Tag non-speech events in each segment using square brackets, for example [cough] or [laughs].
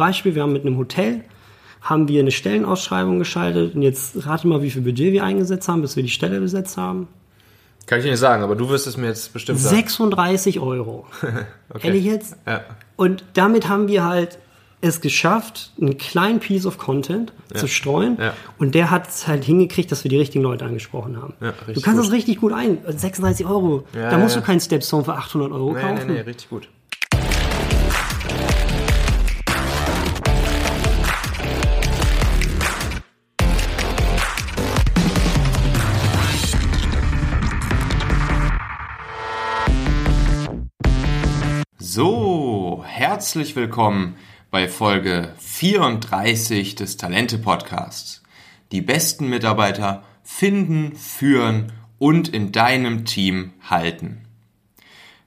Beispiel, wir haben mit einem Hotel, haben wir eine Stellenausschreibung geschaltet und jetzt rate mal, wie viel Budget wir eingesetzt haben, bis wir die Stelle besetzt haben. Kann ich dir nicht sagen, aber du wirst es mir jetzt bestimmt sagen. 36 Euro. [laughs] Okay. Ehrlich jetzt? Ja. Und damit haben wir halt es geschafft, einen kleinen Piece of Content zu streuen. Ja. Und der hat es halt hingekriegt, dass wir die richtigen Leute angesprochen haben. Ja, du kannst gut. das richtig gut ein. 36 Euro. Ja, da musst ja. du keinen Stepstone für 800 Euro Nee, kaufen. nee, nee, richtig gut. Herzlich willkommen bei Folge 34 des Talente Podcasts. Die besten Mitarbeiter finden, führen und in deinem Team halten.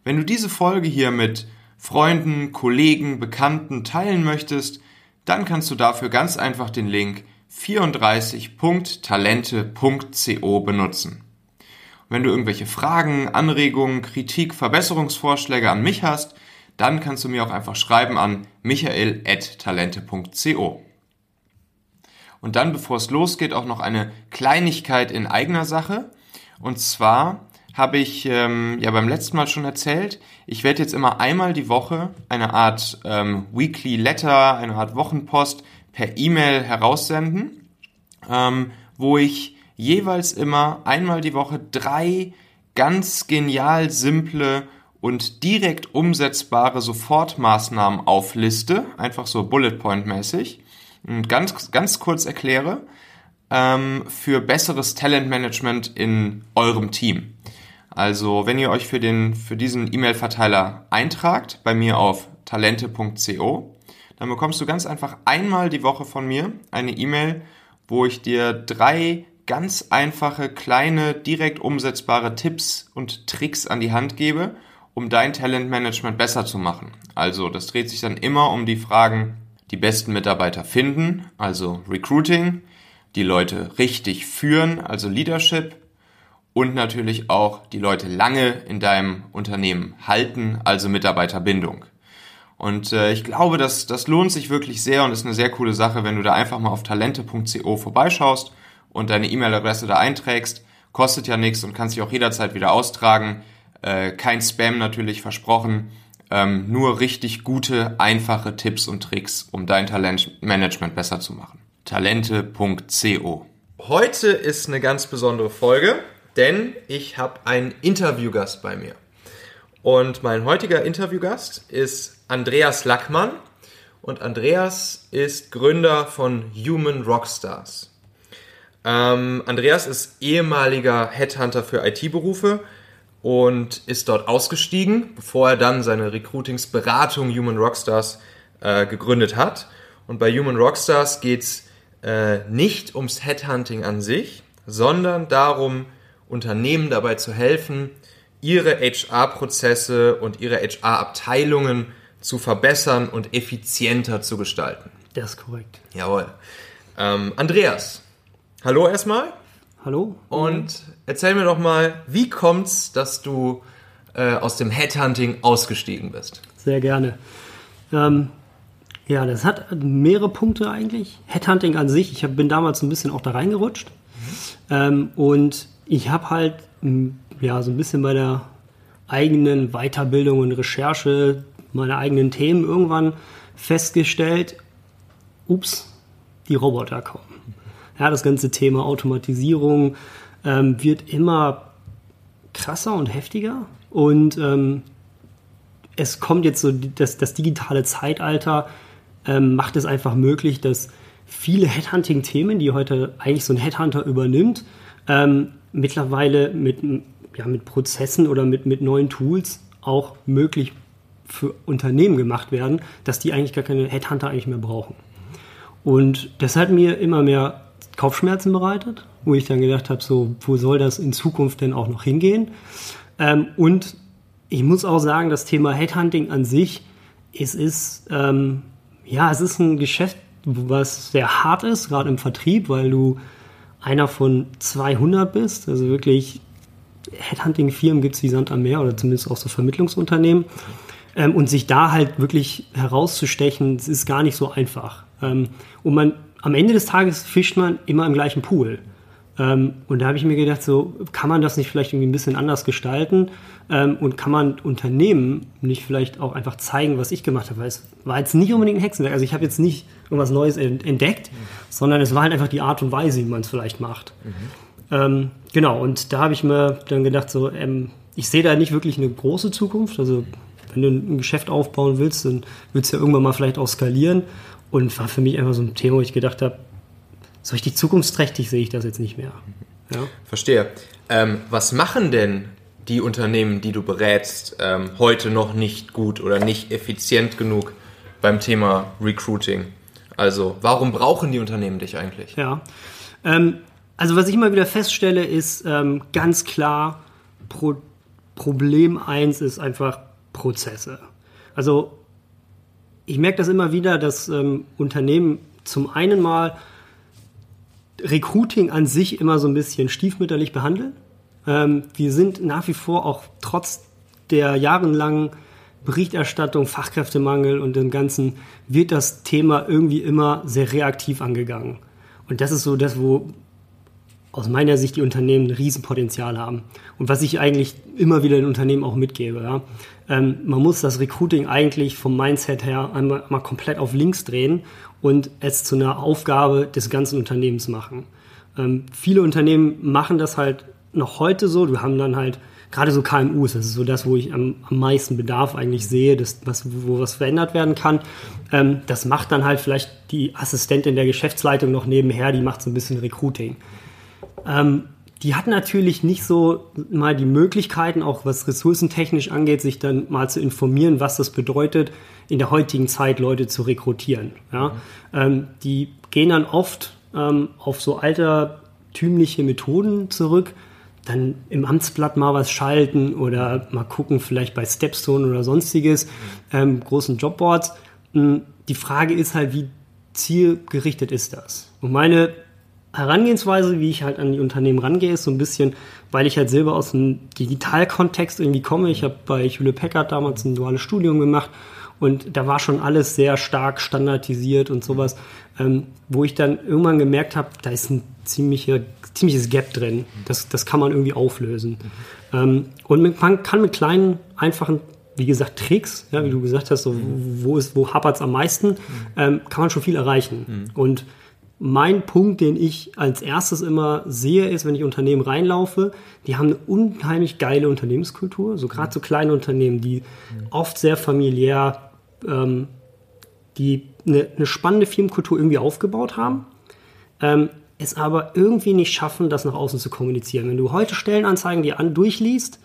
Wenn du diese Folge hier mit Freunden, Kollegen, Bekannten teilen möchtest, dann kannst du dafür ganz einfach den Link 34.talente.co benutzen. Und wenn du irgendwelche Fragen, Anregungen, Kritik, Verbesserungsvorschläge an mich hast, dann kannst du mir auch einfach schreiben an michael.talente.co. Und dann, bevor es losgeht, auch noch eine Kleinigkeit in eigener Sache. Und zwar habe ich ähm, ja beim letzten Mal schon erzählt, ich werde jetzt immer einmal die Woche eine Art ähm, Weekly Letter, eine Art Wochenpost per E-Mail heraussenden, ähm, wo ich jeweils immer einmal die Woche drei ganz genial simple und direkt umsetzbare Sofortmaßnahmen aufliste, einfach so Bullet Point mäßig und ganz, ganz kurz erkläre ähm, für besseres Talentmanagement in eurem Team. Also, wenn ihr euch für, den, für diesen E-Mail-Verteiler eintragt, bei mir auf talente.co, dann bekommst du ganz einfach einmal die Woche von mir eine E-Mail, wo ich dir drei ganz einfache, kleine, direkt umsetzbare Tipps und Tricks an die Hand gebe, um dein Talentmanagement besser zu machen. Also, das dreht sich dann immer um die Fragen, die besten Mitarbeiter finden, also Recruiting, die Leute richtig führen, also Leadership, und natürlich auch die Leute lange in deinem Unternehmen halten, also Mitarbeiterbindung. Und äh, ich glaube, das, das lohnt sich wirklich sehr und ist eine sehr coole Sache, wenn du da einfach mal auf talente.co vorbeischaust und deine E-Mail-Adresse da einträgst. Kostet ja nichts und kannst dich auch jederzeit wieder austragen. Äh, kein Spam natürlich versprochen. Ähm, nur richtig gute, einfache Tipps und Tricks, um dein Talentmanagement besser zu machen. Talente.co Heute ist eine ganz besondere Folge, denn ich habe einen Interviewgast bei mir. Und mein heutiger Interviewgast ist Andreas Lackmann. Und Andreas ist Gründer von Human Rockstars. Ähm, Andreas ist ehemaliger Headhunter für IT-Berufe und ist dort ausgestiegen, bevor er dann seine Recruitingsberatung Human Rockstars äh, gegründet hat. Und bei Human Rockstars geht's äh, nicht ums Headhunting an sich, sondern darum, Unternehmen dabei zu helfen, ihre HR-Prozesse und ihre HR-Abteilungen zu verbessern und effizienter zu gestalten. Das ist korrekt. Jawohl. Ähm, Andreas, hallo erstmal. Hallo? Und erzähl mir doch mal, wie kommt's, dass du äh, aus dem Headhunting ausgestiegen bist? Sehr gerne. Ähm, ja, das hat mehrere Punkte eigentlich. Headhunting an sich, ich hab, bin damals ein bisschen auch da reingerutscht. Ähm, und ich habe halt ja, so ein bisschen bei der eigenen Weiterbildung und Recherche meiner eigenen Themen irgendwann festgestellt, ups, die Roboter kommen. Ja, das ganze Thema Automatisierung ähm, wird immer krasser und heftiger und ähm, es kommt jetzt so, das, das digitale Zeitalter ähm, macht es einfach möglich, dass viele Headhunting-Themen, die heute eigentlich so ein Headhunter übernimmt, ähm, mittlerweile mit, ja, mit Prozessen oder mit, mit neuen Tools auch möglich für Unternehmen gemacht werden, dass die eigentlich gar keine Headhunter eigentlich mehr brauchen. Und das hat mir immer mehr Kopfschmerzen bereitet, wo ich dann gedacht habe, so, wo soll das in Zukunft denn auch noch hingehen? Ähm, und ich muss auch sagen, das Thema Headhunting an sich, es ist, ähm, ja, es ist ein Geschäft, was sehr hart ist, gerade im Vertrieb, weil du einer von 200 bist, also wirklich Headhunting-Firmen gibt es wie Sand am Meer oder zumindest auch so Vermittlungsunternehmen. Ähm, und sich da halt wirklich herauszustechen, das ist gar nicht so einfach. Ähm, und man, am Ende des Tages fischt man immer im gleichen Pool. Ähm, und da habe ich mir gedacht, so kann man das nicht vielleicht irgendwie ein bisschen anders gestalten ähm, und kann man Unternehmen nicht vielleicht auch einfach zeigen, was ich gemacht habe, weil es war jetzt nicht unbedingt ein Hexenwerk. Also ich habe jetzt nicht irgendwas Neues entdeckt, mhm. sondern es war halt einfach die Art und Weise, wie man es vielleicht macht. Mhm. Ähm, genau, und da habe ich mir dann gedacht, so, ähm, ich sehe da nicht wirklich eine große Zukunft. Also wenn du ein Geschäft aufbauen willst, dann willst du ja irgendwann mal vielleicht auch skalieren. Und war für mich einfach so ein Thema, wo ich gedacht habe, so richtig zukunftsträchtig sehe ich das jetzt nicht mehr. Ja. Verstehe. Ähm, was machen denn die Unternehmen, die du berätst, ähm, heute noch nicht gut oder nicht effizient genug beim Thema Recruiting? Also, warum brauchen die Unternehmen dich eigentlich? Ja. Ähm, also, was ich immer wieder feststelle, ist ähm, ganz klar, Pro Problem 1 ist einfach Prozesse. Also, ich merke das immer wieder, dass ähm, Unternehmen zum einen mal Recruiting an sich immer so ein bisschen stiefmütterlich behandeln. Ähm, wir sind nach wie vor auch trotz der jahrelangen Berichterstattung, Fachkräftemangel und dem Ganzen, wird das Thema irgendwie immer sehr reaktiv angegangen. Und das ist so das, wo aus meiner Sicht die Unternehmen ein Riesenpotenzial haben. Und was ich eigentlich immer wieder den Unternehmen auch mitgebe. Ja. Ähm, man muss das Recruiting eigentlich vom Mindset her einmal, einmal komplett auf links drehen und es zu einer Aufgabe des ganzen Unternehmens machen. Ähm, viele Unternehmen machen das halt noch heute so. Wir haben dann halt gerade so KMUs, das ist so das, wo ich am, am meisten Bedarf eigentlich sehe, das, was, wo was verändert werden kann. Ähm, das macht dann halt vielleicht die Assistentin der Geschäftsleitung noch nebenher, die macht so ein bisschen Recruiting. Ähm, die hat natürlich nicht so mal die Möglichkeiten, auch was ressourcentechnisch angeht, sich dann mal zu informieren, was das bedeutet, in der heutigen Zeit Leute zu rekrutieren. Ja? Mhm. Ähm, die gehen dann oft ähm, auf so altertümliche Methoden zurück, dann im Amtsblatt mal was schalten oder mal gucken, vielleicht bei Stepstone oder sonstiges, ähm, großen Jobboards. Hm, die Frage ist halt, wie zielgerichtet ist das? Und meine Herangehensweise, wie ich halt an die Unternehmen rangehe, ist so ein bisschen, weil ich halt selber aus dem Digitalkontext irgendwie komme. Ich habe bei Hewlett Packard damals ein duales Studium gemacht und da war schon alles sehr stark standardisiert und sowas, ähm, wo ich dann irgendwann gemerkt habe, da ist ein ziemlicher, ziemliches Gap drin. Das, das kann man irgendwie auflösen. Mhm. Ähm, und man kann mit kleinen, einfachen wie gesagt, Tricks, ja, wie du gesagt hast, so, wo, wo hapert es am meisten, mhm. ähm, kann man schon viel erreichen. Mhm. Und mein Punkt, den ich als erstes immer sehe, ist, wenn ich Unternehmen reinlaufe, die haben eine unheimlich geile Unternehmenskultur, so gerade so kleine Unternehmen, die oft sehr familiär, ähm, die eine, eine, spannende Firmenkultur irgendwie aufgebaut haben, ähm, es aber irgendwie nicht schaffen, das nach außen zu kommunizieren. Wenn du heute Stellenanzeigen dir an durchliest,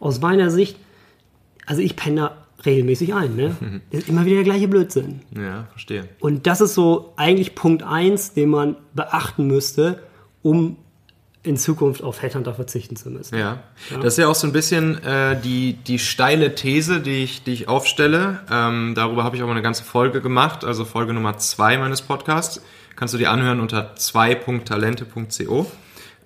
aus meiner Sicht, also ich penne regelmäßig ein. Ne? Das [laughs] ist immer wieder der gleiche Blödsinn. Ja, verstehe. Und das ist so eigentlich Punkt 1, den man beachten müsste, um in Zukunft auf Headhunter verzichten zu müssen. Ja, ja. das ist ja auch so ein bisschen äh, die, die steile These, die ich, die ich aufstelle. Ähm, darüber habe ich auch mal eine ganze Folge gemacht, also Folge Nummer 2 meines Podcasts. Kannst du dir anhören unter 2.talente.co.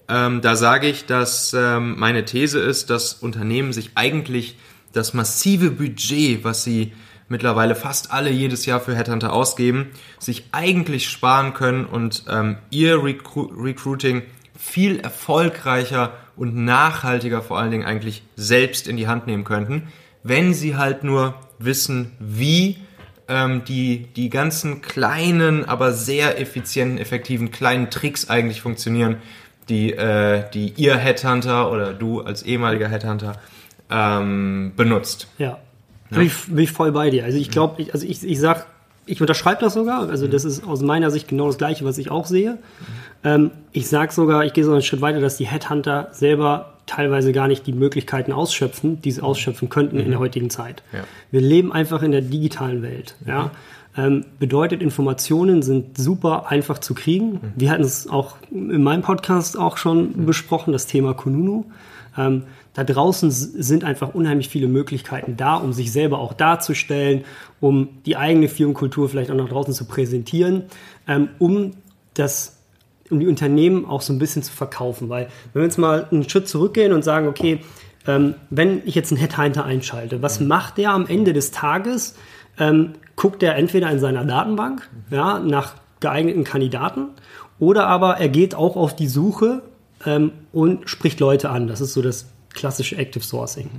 Ähm, da sage ich, dass ähm, meine These ist, dass Unternehmen sich eigentlich das massive Budget, was sie mittlerweile fast alle jedes Jahr für Headhunter ausgeben, sich eigentlich sparen können und ähm, ihr Recru Recruiting viel erfolgreicher und nachhaltiger vor allen Dingen eigentlich selbst in die Hand nehmen könnten, wenn sie halt nur wissen, wie ähm, die, die ganzen kleinen, aber sehr effizienten, effektiven kleinen Tricks eigentlich funktionieren, die, äh, die ihr Headhunter oder du als ehemaliger Headhunter ähm, benutzt. Ja. ja. Bin, ich, bin ich voll bei dir. Also ich glaube, ich, also ich, ich sag, ich unterschreibe das sogar. Also das ist aus meiner Sicht genau das Gleiche, was ich auch sehe. Ähm, ich sage sogar, ich gehe so einen Schritt weiter, dass die Headhunter selber teilweise gar nicht die Möglichkeiten ausschöpfen, die sie ausschöpfen könnten mhm. in der mhm. heutigen Zeit. Ja. Wir leben einfach in der digitalen Welt. Mhm. Ja? Ähm, bedeutet, Informationen sind super einfach zu kriegen. Mhm. Wir hatten es auch in meinem Podcast auch schon mhm. besprochen, das Thema Kununu. Ähm, da draußen sind einfach unheimlich viele Möglichkeiten da, um sich selber auch darzustellen, um die eigene Firmenkultur vielleicht auch nach draußen zu präsentieren, ähm, um das um die Unternehmen auch so ein bisschen zu verkaufen. Weil wenn wir jetzt mal einen Schritt zurückgehen und sagen, okay, ähm, wenn ich jetzt einen Headhunter einschalte, was macht der am Ende des Tages? Ähm, guckt er entweder in seiner Datenbank ja, nach geeigneten Kandidaten oder aber er geht auch auf die Suche ähm, und spricht Leute an. Das ist so das klassische Active Sourcing.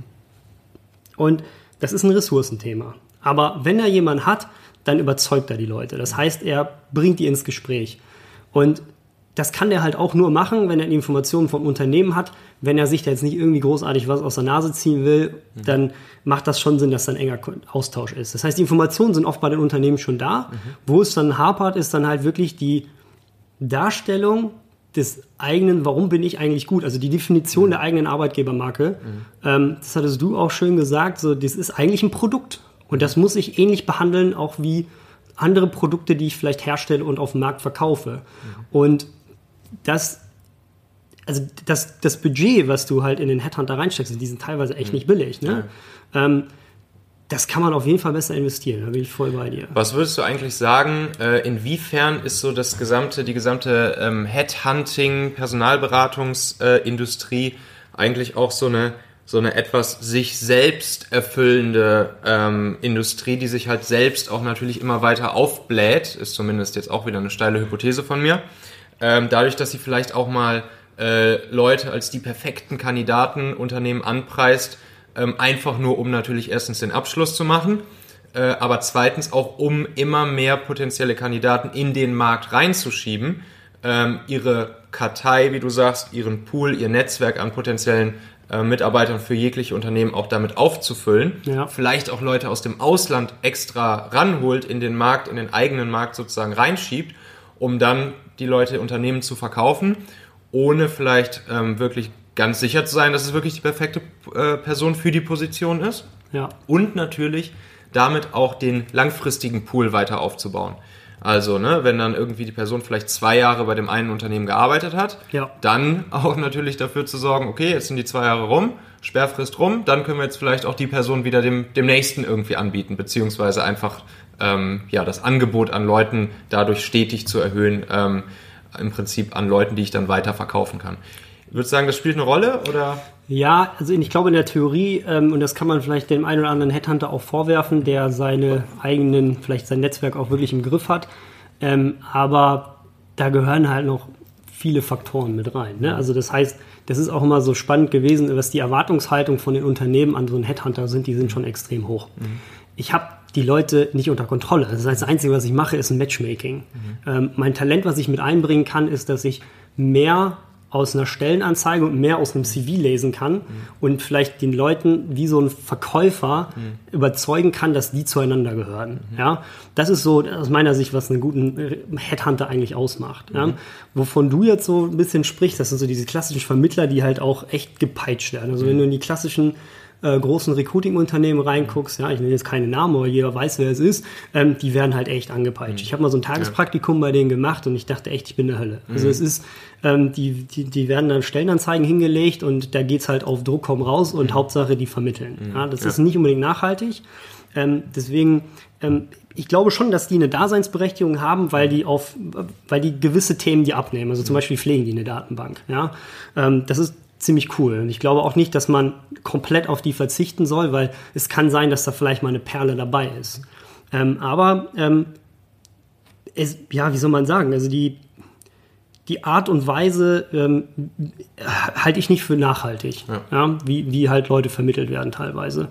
Und das ist ein Ressourcenthema. Aber wenn er jemanden hat, dann überzeugt er die Leute. Das heißt, er bringt die ins Gespräch. Und das kann der halt auch nur machen, wenn er die Informationen vom Unternehmen hat. Wenn er sich da jetzt nicht irgendwie großartig was aus der Nase ziehen will, mhm. dann macht das schon Sinn, dass da ein enger Austausch ist. Das heißt, die Informationen sind oft bei den Unternehmen schon da. Mhm. Wo es dann hapert, ist dann halt wirklich die Darstellung des eigenen, warum bin ich eigentlich gut? Also die Definition mhm. der eigenen Arbeitgebermarke. Mhm. Ähm, das hattest du auch schön gesagt. So, das ist eigentlich ein Produkt. Und das muss ich ähnlich behandeln, auch wie andere Produkte, die ich vielleicht herstelle und auf dem Markt verkaufe. Mhm. Und das, also das, das Budget, was du halt in den Headhunter reinsteckst, die sind teilweise echt mhm. nicht billig. Ne? Ja. Ähm, das kann man auf jeden Fall besser investieren, da bin ich voll bei dir. Was würdest du eigentlich sagen, äh, inwiefern ist so das gesamte, die gesamte ähm, Headhunting, Personalberatungsindustrie eigentlich auch so eine so eine etwas sich selbst erfüllende ähm, Industrie, die sich halt selbst auch natürlich immer weiter aufbläht, ist zumindest jetzt auch wieder eine steile Hypothese von mir. Ähm, dadurch, dass sie vielleicht auch mal äh, Leute als die perfekten Kandidaten Unternehmen anpreist, ähm, einfach nur um natürlich erstens den Abschluss zu machen, äh, aber zweitens auch um immer mehr potenzielle Kandidaten in den Markt reinzuschieben, ähm, ihre Kartei, wie du sagst, ihren Pool, ihr Netzwerk an potenziellen äh, Mitarbeitern für jegliche Unternehmen auch damit aufzufüllen. Ja. Vielleicht auch Leute aus dem Ausland extra ranholt in den Markt, in den eigenen Markt sozusagen reinschiebt, um dann die Leute Unternehmen zu verkaufen, ohne vielleicht ähm, wirklich ganz sicher zu sein, dass es wirklich die perfekte äh, Person für die Position ist. Ja. Und natürlich damit auch den langfristigen Pool weiter aufzubauen. Also, ne, wenn dann irgendwie die Person vielleicht zwei Jahre bei dem einen Unternehmen gearbeitet hat, ja. dann auch natürlich dafür zu sorgen, okay, jetzt sind die zwei Jahre rum, Sperrfrist rum, dann können wir jetzt vielleicht auch die Person wieder dem, dem nächsten irgendwie anbieten, beziehungsweise einfach ähm, ja, das Angebot an Leuten dadurch stetig zu erhöhen, ähm, im Prinzip an Leuten, die ich dann weiter verkaufen kann. Würdest du sagen, das spielt eine Rolle oder? Ja, also ich glaube in der Theorie, ähm, und das kann man vielleicht dem einen oder anderen Headhunter auch vorwerfen, der seine eigenen, vielleicht sein Netzwerk auch wirklich im Griff hat. Ähm, aber da gehören halt noch viele Faktoren mit rein. Ne? Also das heißt, das ist auch immer so spannend gewesen, was die Erwartungshaltung von den Unternehmen an so einen Headhunter sind, die sind schon extrem hoch. Mhm. Ich habe die Leute nicht unter Kontrolle. Das heißt, das Einzige, was ich mache, ist ein Matchmaking. Mhm. Ähm, mein Talent, was ich mit einbringen kann, ist, dass ich mehr aus einer Stellenanzeige und mehr aus einem CV lesen kann mhm. und vielleicht den Leuten wie so ein Verkäufer mhm. überzeugen kann, dass die zueinander gehören. Mhm. Ja, das ist so aus meiner Sicht, was einen guten Headhunter eigentlich ausmacht. Ja? Mhm. Wovon du jetzt so ein bisschen sprichst, das sind so diese klassischen Vermittler, die halt auch echt gepeitscht werden. Also wenn mhm. du in die klassischen äh, großen Recruiting-Unternehmen reinguckst, ja, ich nenne jetzt keine Namen, aber jeder weiß, wer es ist, ähm, die werden halt echt angepeitscht. Mhm. Ich habe mal so ein Tagespraktikum ja. bei denen gemacht und ich dachte echt, ich bin der Hölle. Also mhm. es ist, ähm, die, die, die werden dann Stellenanzeigen hingelegt und da geht's halt auf Druck komm raus und mhm. Hauptsache die vermitteln. Mhm. Ja, das ja. ist nicht unbedingt nachhaltig. Ähm, deswegen, ähm, ich glaube schon, dass die eine Daseinsberechtigung haben, weil die auf, weil die gewisse Themen die abnehmen. Also zum mhm. Beispiel pflegen die eine Datenbank. Ja, ähm, das ist ziemlich cool. Und ich glaube auch nicht, dass man komplett auf die verzichten soll, weil es kann sein, dass da vielleicht mal eine Perle dabei ist. Ähm, aber ähm, es, ja, wie soll man sagen? Also die, die Art und Weise ähm, halte ich nicht für nachhaltig, ja. ja. wie, wie halt Leute vermittelt werden teilweise.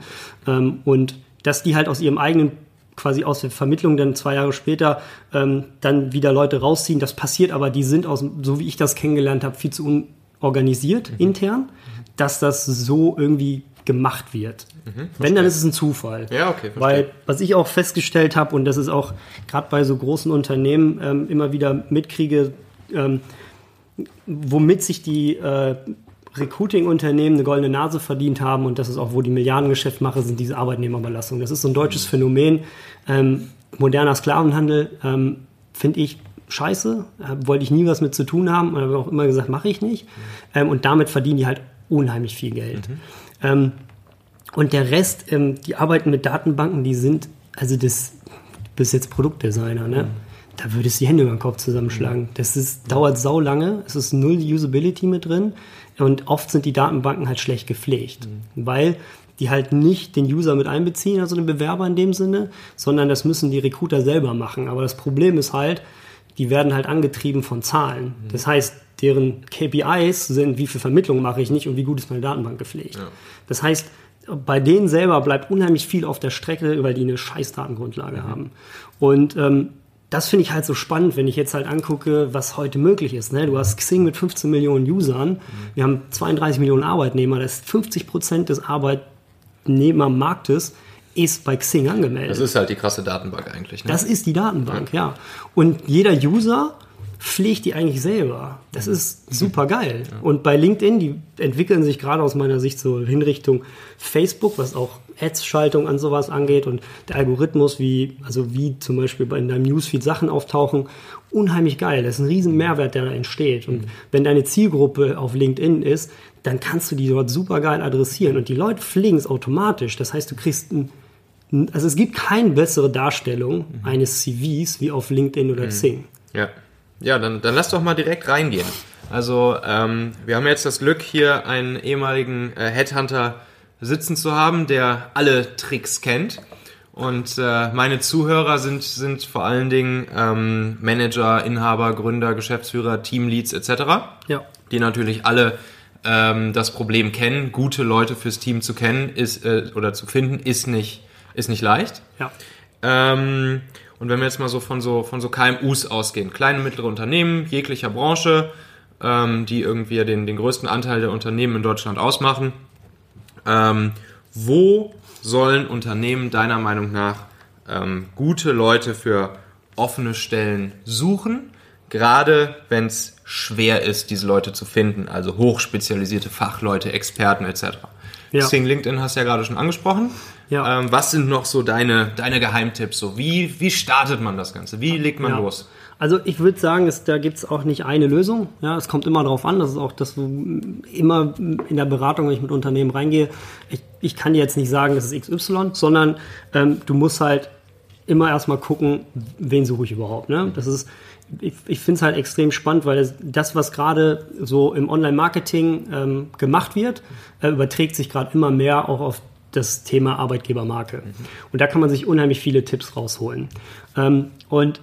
Ähm, und dass die halt aus ihrem eigenen quasi aus der Vermittlung dann zwei Jahre später ähm, dann wieder Leute rausziehen. Das passiert aber, die sind aus, so wie ich das kennengelernt habe, viel zu un organisiert mhm. intern, dass das so irgendwie gemacht wird. Mhm, Wenn, dann ist es ein Zufall. Ja, okay. Verstehe. Weil, was ich auch festgestellt habe, und das ist auch gerade bei so großen Unternehmen ähm, immer wieder mitkriege, ähm, womit sich die äh, Recruiting-Unternehmen eine goldene Nase verdient haben, und das ist auch, wo die Milliardengeschäft machen, sind diese Arbeitnehmerüberlassungen. Das ist so ein deutsches mhm. Phänomen. Ähm, moderner Sklavenhandel, ähm, finde ich, scheiße, äh, wollte ich nie was mit zu tun haben und habe auch immer gesagt, mache ich nicht. Ähm, und damit verdienen die halt unheimlich viel Geld. Mhm. Ähm, und der Rest, ähm, die arbeiten mit Datenbanken, die sind, also das, du bist jetzt Produktdesigner, ne? Mhm. Da würdest du die Hände über den Kopf zusammenschlagen. Das ist, dauert sau lange, es ist null Usability mit drin. Und oft sind die Datenbanken halt schlecht gepflegt, mhm. weil die halt nicht den User mit einbeziehen, also den Bewerber in dem Sinne, sondern das müssen die Recruiter selber machen. Aber das Problem ist halt, die werden halt angetrieben von Zahlen. Mhm. Das heißt, deren KPIs sind, wie viel Vermittlung mache ich nicht und wie gut ist meine Datenbank gepflegt. Ja. Das heißt, bei denen selber bleibt unheimlich viel auf der Strecke, weil die eine scheiß Datengrundlage mhm. haben. Und ähm, das finde ich halt so spannend, wenn ich jetzt halt angucke, was heute möglich ist. Ne? Du hast Xing mit 15 Millionen Usern, mhm. wir haben 32 Millionen Arbeitnehmer, das ist 50 Prozent des Arbeitnehmermarktes ist bei Xing angemeldet. Das ist halt die krasse Datenbank eigentlich. Ne? Das ist die Datenbank, ja. ja. Und jeder User pflegt die eigentlich selber. Das ist super geil. Ja. Und bei LinkedIn, die entwickeln sich gerade aus meiner Sicht so in Richtung Facebook, was auch Ads-Schaltung an sowas angeht und der Algorithmus, wie, also wie zum Beispiel in deinem Newsfeed Sachen auftauchen, unheimlich geil. Das ist ein riesen Mehrwert, der da entsteht. Und mhm. wenn deine Zielgruppe auf LinkedIn ist, dann kannst du die dort super geil adressieren und die Leute fliegen es automatisch. Das heißt, du kriegst ein also es gibt keine bessere Darstellung mhm. eines CVs wie auf LinkedIn oder mhm. Xing. Ja. Ja, dann, dann lass doch mal direkt reingehen. Also, ähm, wir haben jetzt das Glück, hier einen ehemaligen äh, Headhunter sitzen zu haben, der alle Tricks kennt. Und äh, meine Zuhörer sind, sind vor allen Dingen ähm, Manager, Inhaber, Gründer, Geschäftsführer, Teamleads etc. Ja. Die natürlich alle ähm, das Problem kennen. Gute Leute fürs Team zu kennen ist äh, oder zu finden ist nicht ist nicht leicht. Ja. Ähm, und wenn wir jetzt mal so von so, von so KMUs ausgehen, kleine, mittlere Unternehmen jeglicher Branche, ähm, die irgendwie den, den größten Anteil der Unternehmen in Deutschland ausmachen, ähm, wo sollen Unternehmen deiner Meinung nach ähm, gute Leute für offene Stellen suchen? Gerade wenn es schwer ist, diese Leute zu finden, also hochspezialisierte Fachleute, Experten etc. Ja. Xing LinkedIn hast du ja gerade schon angesprochen. Ja. Ähm, was sind noch so deine, deine Geheimtipps? So, wie, wie startet man das Ganze? Wie legt man ja. los? Also ich würde sagen, es, da gibt es auch nicht eine Lösung. Ja, es kommt immer darauf an. Das ist auch das, immer in der Beratung, wenn ich mit Unternehmen reingehe, ich, ich kann dir jetzt nicht sagen, das ist XY, sondern ähm, du musst halt immer erstmal gucken, wen suche ich überhaupt. Ne? Das ist, ich, ich finde es halt extrem spannend, weil das, was gerade so im Online-Marketing ähm, gemacht wird, äh, überträgt sich gerade immer mehr auch auf das Thema Arbeitgebermarke. Und da kann man sich unheimlich viele Tipps rausholen. Ähm, und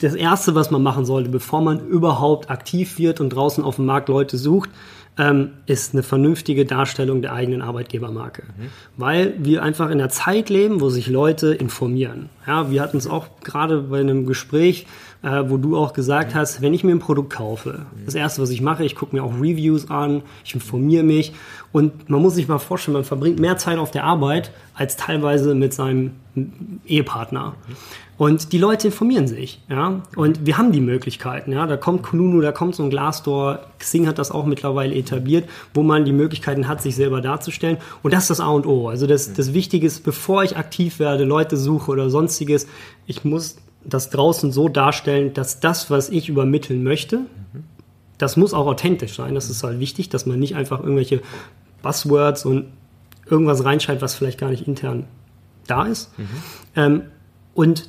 das Erste, was man machen sollte, bevor man überhaupt aktiv wird und draußen auf dem Markt Leute sucht, ähm, ist eine vernünftige Darstellung der eigenen Arbeitgebermarke. Mhm. Weil wir einfach in einer Zeit leben, wo sich Leute informieren. Ja, wir hatten es auch gerade bei einem Gespräch, äh, wo du auch gesagt hast, wenn ich mir ein Produkt kaufe, das erste, was ich mache, ich gucke mir auch Reviews an, ich informiere mich und man muss sich mal vorstellen, man verbringt mehr Zeit auf der Arbeit als teilweise mit seinem Ehepartner. Und die Leute informieren sich, ja. Und wir haben die Möglichkeiten, ja. Da kommt Kununu, da kommt so ein Glassdoor. Xing hat das auch mittlerweile etabliert, wo man die Möglichkeiten hat, sich selber darzustellen. Und das ist das A und O. Also das, das Wichtige ist, bevor ich aktiv werde, Leute suche oder sonstiges, ich muss das draußen so darstellen, dass das, was ich übermitteln möchte, das muss auch authentisch sein. Das ist halt wichtig, dass man nicht einfach irgendwelche Buzzwords und irgendwas reinschreibt, was vielleicht gar nicht intern da ist. Mhm. Ähm, und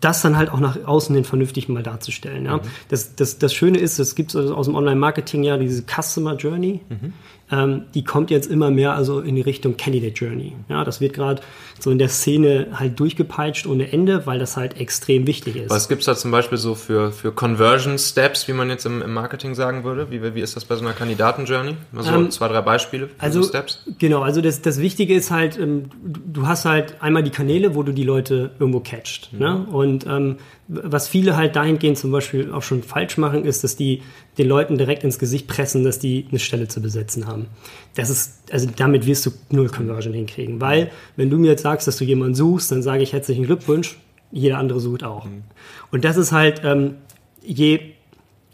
das dann halt auch nach außen hin vernünftig mal darzustellen. Ja? Mhm. Das, das, das Schöne ist, es gibt aus dem Online-Marketing ja diese Customer Journey. Mhm. Ähm, die kommt jetzt immer mehr also in die Richtung Candidate Journey. Ja, das wird gerade so in der Szene halt durchgepeitscht ohne Ende, weil das halt extrem wichtig ist. Was gibt es da zum Beispiel so für, für Conversion Steps, wie man jetzt im, im Marketing sagen würde? Wie, wie ist das bei so einer Kandidaten-Journey? Mal so ähm, zwei, drei Beispiele für also, so Steps. Genau, also das, das Wichtige ist halt, ähm, du hast halt einmal die Kanäle, wo du die Leute irgendwo catcht. Mhm. Ne? Und ähm, was viele halt dahingehend zum Beispiel auch schon falsch machen, ist, dass die den Leuten direkt ins Gesicht pressen, dass die eine Stelle zu besetzen haben. Das ist, also damit wirst du null Conversion hinkriegen. Weil, wenn du mir jetzt sagst, dass du jemanden suchst, dann sage ich herzlichen Glückwunsch, jeder andere sucht auch. Mhm. Und das ist halt, ähm, je,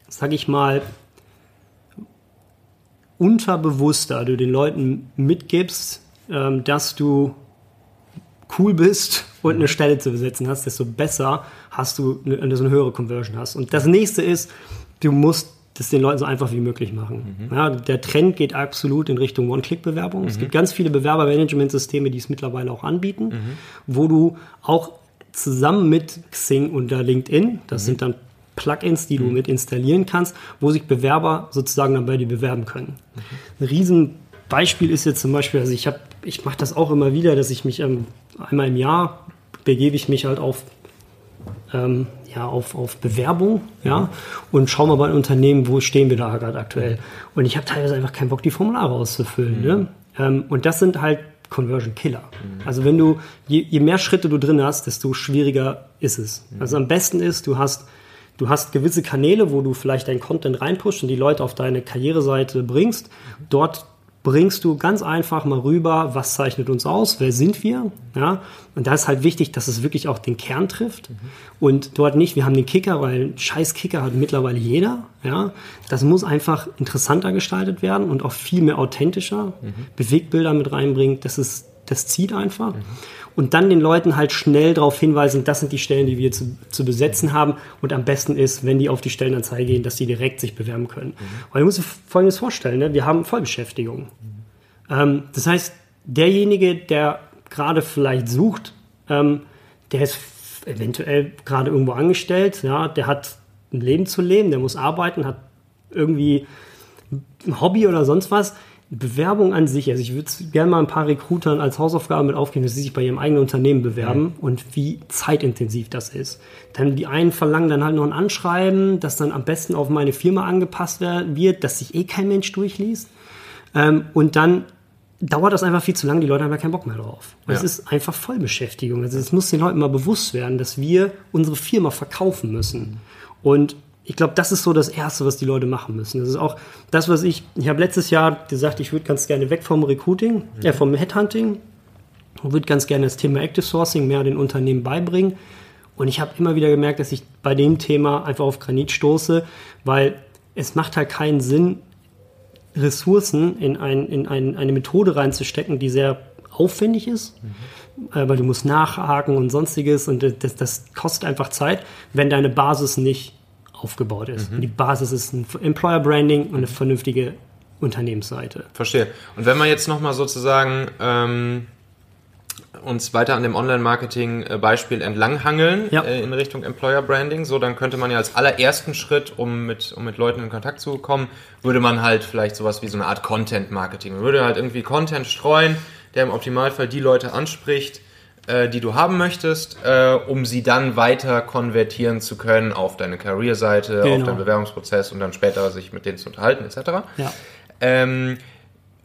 sag ich mal, unterbewusster du den Leuten mitgibst, ähm, dass du cool bist und eine Stelle zu besetzen hast, desto besser hast du eine, eine höhere Conversion hast. Und das nächste ist, du musst das den Leuten so einfach wie möglich machen. Mhm. Ja, der Trend geht absolut in Richtung One-Click-Bewerbung. Mhm. Es gibt ganz viele Bewerbermanagementsysteme, die es mittlerweile auch anbieten, mhm. wo du auch zusammen mit Xing und LinkedIn, das mhm. sind dann Plugins, die du mit installieren kannst, wo sich Bewerber sozusagen dann bei dir bewerben können. Ein Riesenbeispiel ist jetzt zum Beispiel, also ich habe, ich mache das auch immer wieder, dass ich mich ähm, einmal im Jahr begebe ich mich halt auf ähm, ja, auf, auf Bewerbung, ja, und schau mal bei einem Unternehmen, wo stehen wir da gerade aktuell. Und ich habe teilweise einfach keinen Bock, die Formulare auszufüllen. Mhm. Ne? Ähm, und das sind halt Conversion Killer. Mhm. Also wenn du, je, je, mehr Schritte du drin hast, desto schwieriger ist es. Mhm. Also am besten ist, du hast, du hast gewisse Kanäle, wo du vielleicht deinen Content reinpusht und die Leute auf deine Karriereseite bringst. Dort bringst du ganz einfach mal rüber, was zeichnet uns aus, wer sind wir, ja, und da ist halt wichtig, dass es wirklich auch den Kern trifft mhm. und dort nicht, wir haben den Kicker, weil einen scheiß Kicker hat mittlerweile jeder, ja, das muss einfach interessanter gestaltet werden und auch viel mehr authentischer, mhm. Bewegbilder mit reinbringen, das ist, das zieht einfach. Mhm und dann den Leuten halt schnell darauf hinweisen, das sind die Stellen, die wir zu, zu besetzen haben. Und am besten ist, wenn die auf die Stellenanzeige gehen, dass die direkt sich bewerben können. Mhm. Weil du musst dir Folgendes vorstellen, ne? wir haben Vollbeschäftigung. Mhm. Ähm, das heißt, derjenige, der gerade vielleicht sucht, ähm, der ist eventuell gerade irgendwo angestellt, ja, der hat ein Leben zu leben, der muss arbeiten, hat irgendwie ein Hobby oder sonst was Bewerbung an sich, also ich würde gerne mal ein paar Recruitern als Hausaufgabe mit aufgeben, dass sie sich bei ihrem eigenen Unternehmen bewerben mhm. und wie zeitintensiv das ist. Dann die einen verlangen dann halt noch ein Anschreiben, das dann am besten auf meine Firma angepasst wird, dass sich eh kein Mensch durchliest. Ähm, und dann dauert das einfach viel zu lange, die Leute haben ja keinen Bock mehr drauf. Und es ist einfach Vollbeschäftigung. Also es muss den Leuten mal bewusst werden, dass wir unsere Firma verkaufen müssen. Und ich glaube, das ist so das Erste, was die Leute machen müssen. Das ist auch das, was ich, ich habe letztes Jahr gesagt, ich würde ganz gerne weg vom Recruiting, mhm. äh, vom Headhunting und würde ganz gerne das Thema Active Sourcing mehr den Unternehmen beibringen. Und ich habe immer wieder gemerkt, dass ich bei dem Thema einfach auf Granit stoße, weil es macht halt keinen Sinn, Ressourcen in, ein, in ein, eine Methode reinzustecken, die sehr aufwendig ist, mhm. äh, weil du musst nachhaken und sonstiges und das, das kostet einfach Zeit, wenn deine Basis nicht aufgebaut ist. Mhm. Die Basis ist ein Employer Branding und eine vernünftige Unternehmensseite. Verstehe. Und wenn wir jetzt nochmal sozusagen ähm, uns weiter an dem Online-Marketing-Beispiel entlanghangeln ja. äh, in Richtung Employer Branding, so dann könnte man ja als allerersten Schritt, um mit, um mit Leuten in Kontakt zu kommen, würde man halt vielleicht sowas wie so eine Art Content-Marketing. Man würde halt irgendwie Content streuen, der im Optimalfall die Leute anspricht, äh, die du haben möchtest, äh, um sie dann weiter konvertieren zu können auf deine Career-Seite, genau. auf deinen Bewerbungsprozess und dann später sich mit denen zu unterhalten, etc. Ja. Ähm,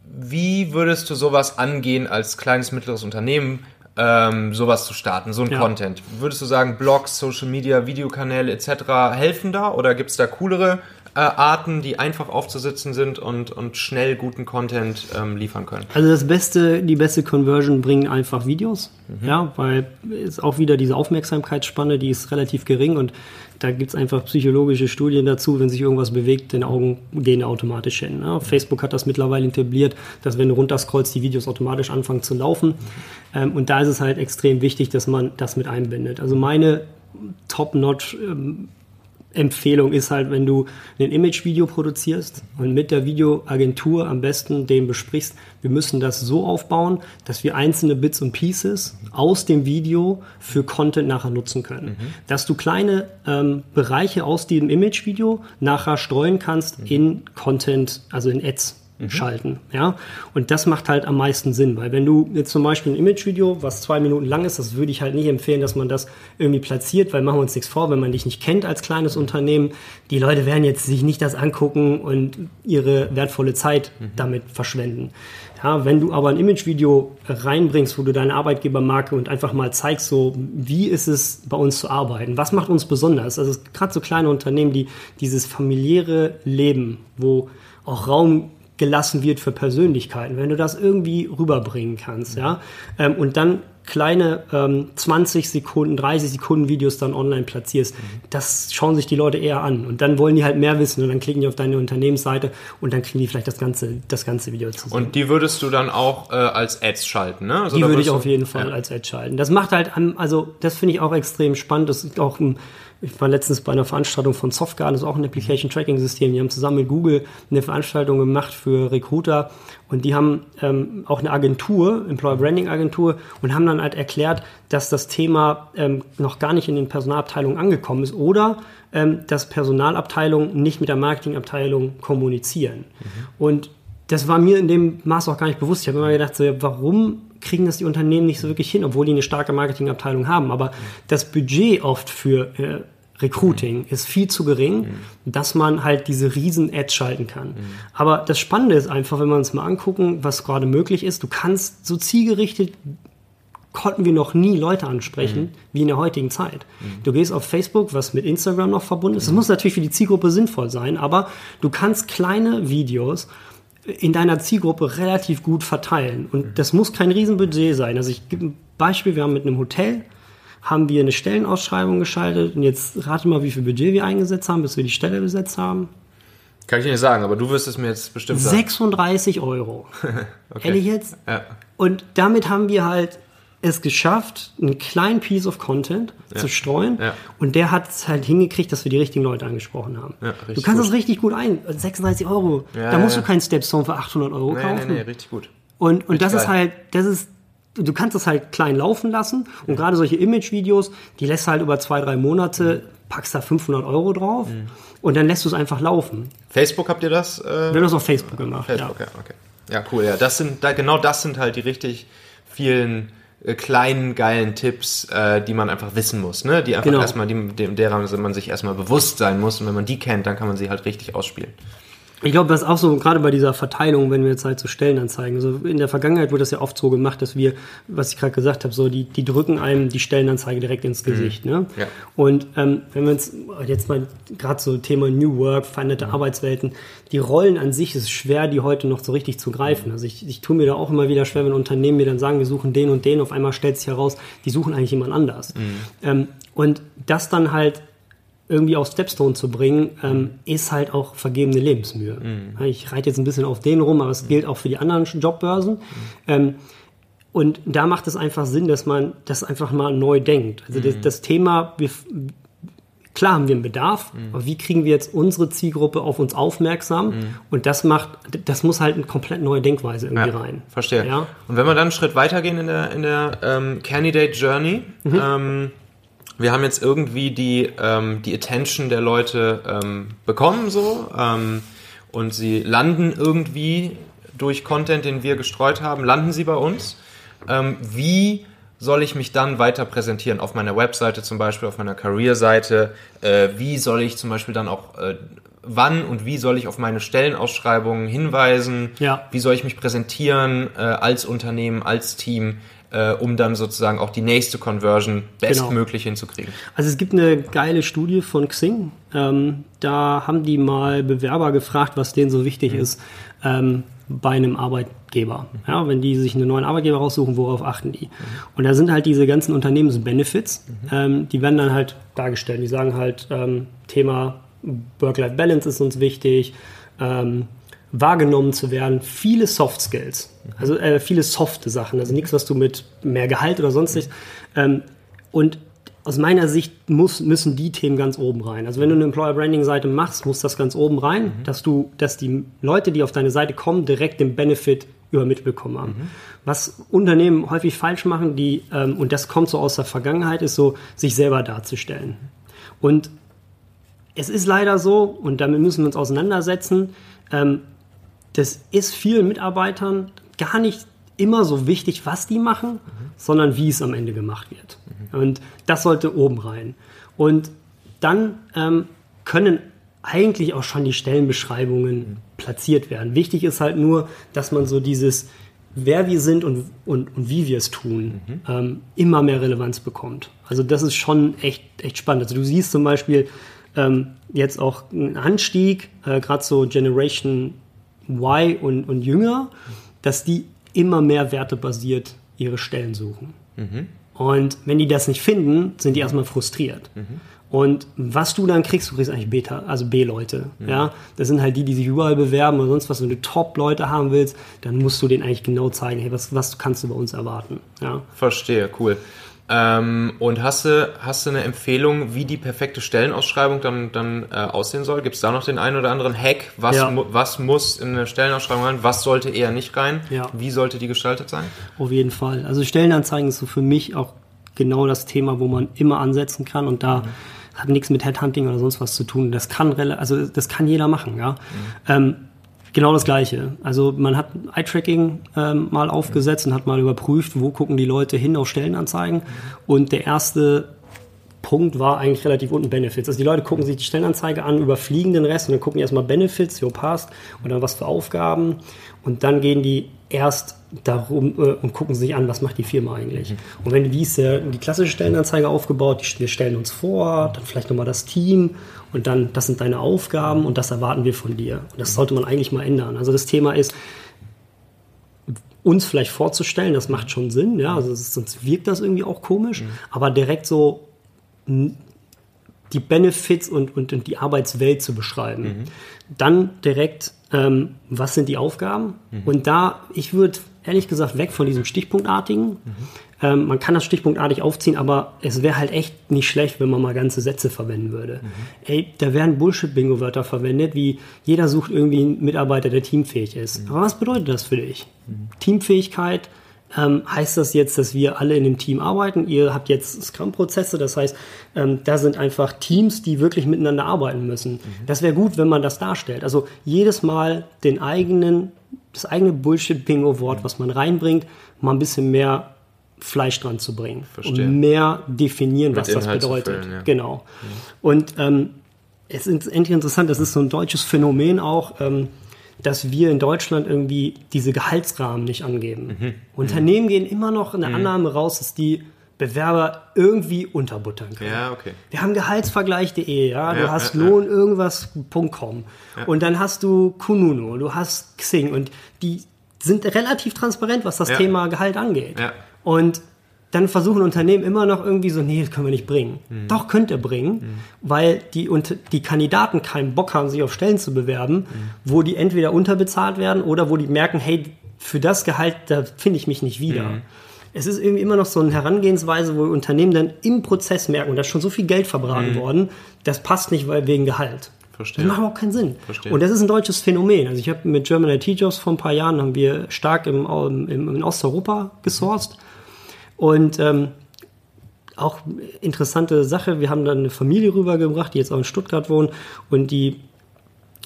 wie würdest du sowas angehen als kleines, mittleres Unternehmen, ähm, sowas zu starten, so ein ja. Content? Würdest du sagen, Blogs, Social Media, Videokanäle etc. helfen da oder gibt es da coolere äh, Arten, die einfach aufzusitzen sind und, und schnell guten Content ähm, liefern können? Also das beste, die beste Conversion bringen einfach Videos, mhm. ja, weil ist auch wieder diese Aufmerksamkeitsspanne, die ist relativ gering und da gibt es einfach psychologische Studien dazu, wenn sich irgendwas bewegt, den Augen gehen automatisch hin. Ne? Facebook hat das mittlerweile etabliert, dass wenn du runterscrollst, die Videos automatisch anfangen zu laufen. Ähm, und da ist es halt extrem wichtig, dass man das mit einbindet. Also meine Top-Notch ähm, Empfehlung ist halt, wenn du ein Image-Video produzierst und mit der Videoagentur am besten dem besprichst, wir müssen das so aufbauen, dass wir einzelne Bits und Pieces aus dem Video für Content nachher nutzen können. Mhm. Dass du kleine ähm, Bereiche aus diesem Image-Video nachher streuen kannst mhm. in Content, also in Ads mhm. schalten. Ja? Und das macht halt am meisten Sinn, weil wenn du jetzt zum Beispiel ein Imagevideo, was zwei Minuten lang ist, das würde ich halt nicht empfehlen, dass man das irgendwie platziert, weil machen wir uns nichts vor, wenn man dich nicht kennt als kleines mhm. Unternehmen, die Leute werden jetzt sich nicht das angucken und ihre wertvolle Zeit mhm. damit verschwenden. Ja, wenn du aber ein Imagevideo reinbringst, wo du deine Arbeitgebermarke und einfach mal zeigst, so wie ist es bei uns zu arbeiten, was macht uns besonders? Also gerade so kleine Unternehmen, die dieses familiäre Leben, wo auch Raum gelassen wird für Persönlichkeiten, wenn du das irgendwie rüberbringen kannst, ja, ähm, und dann kleine ähm, 20 Sekunden, 30 Sekunden Videos dann online platzierst, das schauen sich die Leute eher an und dann wollen die halt mehr wissen und dann klicken die auf deine Unternehmensseite und dann kriegen die vielleicht das ganze, das ganze Video zu sehen. Und die würdest du dann auch äh, als Ads schalten, ne? Also die würde ich auf jeden Fall ja. als Ads schalten. Das macht halt, also das finde ich auch extrem spannend, das ist auch ein Ich war letztens bei einer Veranstaltung von Softguard, das ist auch ein Application Tracking System. Die haben zusammen mit Google eine Veranstaltung gemacht für Recruiter und die haben ähm, auch eine Agentur, Employer Branding Agentur, und haben dann halt erklärt, dass das Thema ähm, noch gar nicht in den Personalabteilungen angekommen ist oder ähm, dass Personalabteilungen nicht mit der Marketingabteilung kommunizieren. Mhm. Und das war mir in dem Maß auch gar nicht bewusst. Ich habe immer gedacht, so, warum kriegen das die Unternehmen nicht so wirklich hin, obwohl die eine starke Marketingabteilung haben. Aber das Budget oft für äh, Recruiting ist viel zu gering, mhm. dass man halt diese riesen Ads schalten kann. Mhm. Aber das Spannende ist einfach, wenn wir uns mal angucken, was gerade möglich ist, du kannst so zielgerichtet konnten wir noch nie Leute ansprechen, mhm. wie in der heutigen Zeit. Mhm. Du gehst auf Facebook, was mit Instagram noch verbunden ist. Das muss natürlich für die Zielgruppe sinnvoll sein, aber du kannst kleine Videos in deiner Zielgruppe relativ gut verteilen. Und mhm. das muss kein Riesenbudget sein. Also ich gebe ein Beispiel, wir haben mit einem Hotel, haben wir eine Stellenausschreibung geschaltet und jetzt rate mal, wie viel Budget wir eingesetzt haben, bis wir die Stelle besetzt haben. Kann ich dir nicht sagen, aber du wirst es mir jetzt bestimmt sagen. 36 Euro. [laughs] okay. Ehrlich jetzt? Ja. Und damit haben wir halt es geschafft, einen kleinen Piece of Content ja. zu streuen. Ja. Und der hat es halt hingekriegt, dass wir die richtigen Leute angesprochen haben. Ja, du kannst gut. das richtig gut ein. 36 Euro. da musst du keinen Stepstone für 800 Euro nee, kaufen. Nee, nee, richtig gut. Und, und das geil. ist halt, das ist, du kannst das halt klein laufen lassen. Und gerade solche Image-Videos, die lässt du halt über zwei, drei Monate, packst da 500 Euro drauf. Mhm. Und dann lässt du es einfach laufen. Facebook habt ihr das? Äh, wir haben das auf Facebook gemacht. Facebook, ja. okay. Ja, cool. Ja, das sind, da, genau das sind halt die richtig vielen kleinen, geilen Tipps, äh, die man einfach wissen muss, ne? Die einfach genau. erstmal, die, derer man sich erstmal bewusst sein muss. Und wenn man die kennt, dann kann man sie halt richtig ausspielen. Ich glaube, das ist auch so, gerade bei dieser Verteilung, wenn wir jetzt halt so Stellenanzeigen, also in der Vergangenheit wurde das ja oft so gemacht, dass wir, was ich gerade gesagt habe, so die, die drücken einem die Stellenanzeige direkt ins mhm. Gesicht. Mhm. Ne? Ja. Und ähm, wenn wir uns jetzt mal gerade so Thema New Work, veränderte mhm. Arbeitswelten, die Rollen an sich ist schwer, die heute noch so richtig zu greifen. Also ich, ich tue mir da auch immer wieder schwer, wenn Unternehmen mir dann sagen, wir suchen den und den, auf einmal stellt sich heraus, die suchen eigentlich jemand anders. Mhm. Ähm, und das dann halt irgendwie auf Stepstone zu bringen, ähm, ist halt auch vergebene Lebensmühe. Mhm. Ich reite jetzt ein bisschen auf den rum, aber es gilt auch für die anderen Jobbörsen. Mhm. Ähm, und da macht es einfach Sinn, dass man das einfach mal neu denkt. Also das, mhm. das Thema, wir, klar haben wir einen Bedarf, mhm. aber wie kriegen wir jetzt unsere Zielgruppe auf uns aufmerksam? Mhm. Und das macht, das muss halt eine komplett neue Denkweise irgendwie ja, rein. Verstehe. Ja? Und wenn wir dann einen Schritt weitergehen in der, in der ähm, Candidate Journey, mhm. ähm, wir haben jetzt irgendwie die, ähm, die Attention der Leute ähm, bekommen so ähm, und sie landen irgendwie durch Content, den wir gestreut haben, landen sie bei uns. Ähm, wie soll ich mich dann weiter präsentieren? Auf meiner Webseite zum Beispiel, auf meiner Career-Seite. Äh, wie soll ich zum Beispiel dann auch, äh, wann und wie soll ich auf meine Stellenausschreibungen hinweisen? Ja. Wie soll ich mich präsentieren äh, als Unternehmen, als Team? Äh, um dann sozusagen auch die nächste Conversion bestmöglich genau. hinzukriegen. Also es gibt eine geile Studie von Xing. Ähm, da haben die mal Bewerber gefragt, was denen so wichtig mhm. ist ähm, bei einem Arbeitgeber. Ja, wenn die sich einen neuen Arbeitgeber raussuchen, worauf achten die? Mhm. Und da sind halt diese ganzen Unternehmensbenefits, mhm. ähm, die werden dann halt dargestellt. Die sagen halt, ähm, Thema Work-Life-Balance ist uns wichtig, ähm, wahrgenommen zu werden, viele Soft Skills, also äh, viele softe Sachen, also nichts, was du mit mehr Gehalt oder sonst nichts. Ähm, und aus meiner Sicht muss, müssen die Themen ganz oben rein. Also wenn du eine Employer Branding Seite machst, muss das ganz oben rein, mhm. dass du, dass die Leute, die auf deine Seite kommen, direkt den Benefit übermittelt bekommen haben. Mhm. Was Unternehmen häufig falsch machen, die, ähm, und das kommt so aus der Vergangenheit, ist so, sich selber darzustellen. Und es ist leider so, und damit müssen wir uns auseinandersetzen, ähm, das ist vielen Mitarbeitern gar nicht immer so wichtig, was die machen, mhm. sondern wie es am Ende gemacht wird. Mhm. Und das sollte oben rein. Und dann ähm, können eigentlich auch schon die Stellenbeschreibungen mhm. platziert werden. Wichtig ist halt nur, dass man so dieses, wer wir sind und, und, und wie wir es tun, mhm. ähm, immer mehr Relevanz bekommt. Also das ist schon echt, echt spannend. Also du siehst zum Beispiel ähm, jetzt auch einen Anstieg, äh, gerade so Generation Y und, und jünger, dass die immer mehr wertebasiert ihre Stellen suchen. Mhm. Und wenn die das nicht finden, sind die erstmal frustriert. Mhm. Und was du dann kriegst, du kriegst eigentlich Beta, also B-Leute. Mhm. Ja, das sind halt die, die sich überall bewerben oder sonst was. Wenn du Top-Leute haben willst, dann musst du denen eigentlich genau zeigen, hey, was, was kannst du bei uns erwarten. Ja. Verstehe, cool. Ähm, und hast du, hast du eine Empfehlung, wie die perfekte Stellenausschreibung dann, dann äh, aussehen soll? Gibt es da noch den einen oder anderen Hack? Was, Ja. mu was muss in eine Stellenausschreibung rein? Was sollte eher nicht rein? Ja. Wie sollte die gestaltet sein? Auf jeden Fall. Also Stellenanzeigen ist so für mich auch genau das Thema, wo man immer ansetzen kann und da hat nichts mit Headhunting oder sonst was zu tun. Das kann also das kann jeder machen, ja. Ähm, genau das Gleiche. Also man hat Eye-Tracking ähm, mal aufgesetzt und hat mal überprüft, wo gucken die Leute hin auf Stellenanzeigen. Und der erste Punkt war eigentlich relativ unten Benefits. Also die Leute gucken sich die Stellenanzeige an, überfliegen den Rest und dann gucken erstmal Benefits, jo passt, und dann was für Aufgaben. Und dann gehen die erst darum äh, und gucken sich an, was macht die Firma eigentlich. Und wenn die ist ja die klassische Stellenanzeige aufgebaut, die, wir stellen uns vor, dann vielleicht nochmal das Team und dann, das sind deine Aufgaben und das erwarten wir von dir. Und das sollte man eigentlich mal ändern. Also das Thema ist, uns vielleicht vorzustellen, das macht schon Sinn, ja, also ist, sonst wirkt das irgendwie auch komisch, aber direkt so die Benefits und, und, und die Arbeitswelt zu beschreiben. Dann direkt, ähm, was sind die Aufgaben? Und da, ich würde ehrlich gesagt weg von diesem Stichpunktartigen. Ähm, man kann das stichpunktartig aufziehen, aber es wäre halt echt nicht schlecht, wenn man mal ganze Sätze verwenden würde. Ey, da werden Bullshit-Bingo-Wörter verwendet, wie jeder sucht irgendwie einen Mitarbeiter, der teamfähig ist. Aber was bedeutet das für dich? Teamfähigkeit, ähm, heißt das jetzt, dass wir alle in einem Team arbeiten? Ihr habt jetzt Scrum-Prozesse, das heißt, ähm, da sind einfach Teams, die wirklich miteinander arbeiten müssen. Das wäre gut, wenn man das darstellt. Also jedes Mal den eigenen, das eigene Bullshit-Bingo-Wort, was man reinbringt, mal ein bisschen mehr Fleisch dran zu bringen. Verstehe. Und mehr definieren, was das Inhalt zu bedeutet. füllen, ja. Genau. Und ähm, es ist endlich interessant, das ist so ein deutsches Phänomen auch, ähm, dass wir in Deutschland irgendwie diese Gehaltsrahmen nicht angeben. Mhm. Unternehmen gehen immer noch in der Annahme raus, dass die Bewerber irgendwie unterbuttern können. Ja, okay. Wir haben Gehaltsvergleich.de, ja, du Ja, hast ja, ja. Lohn irgendwas.com und dann hast du Kununu, du hast Xing und die sind relativ transparent, was das Ja. Thema Gehalt angeht. Ja. Und dann versuchen Unternehmen immer noch irgendwie so, nee, das können wir nicht bringen. Mhm. Doch, könnt ihr bringen, weil die, unter- die Kandidaten keinen Bock haben, sich auf Stellen zu bewerben, Mhm. wo die entweder unterbezahlt werden oder wo die merken, hey, für das Gehalt, da finde ich mich nicht wieder. Mhm. Es ist irgendwie immer noch so eine Herangehensweise, wo Unternehmen dann im Prozess merken, und da ist schon so viel Geld verbraten worden, das passt nicht weil, wegen Gehalt. Mhm. Verstehe. Das macht überhaupt keinen Sinn. Verstehe. Und das ist ein deutsches Phänomen. Also ich habe mit German IT Jobs vor ein paar Jahren haben wir stark im, im, im, in Osteuropa gesourced. Und ähm, auch interessante Sache, wir haben dann eine Familie rübergebracht, die jetzt auch in Stuttgart wohnt. Und die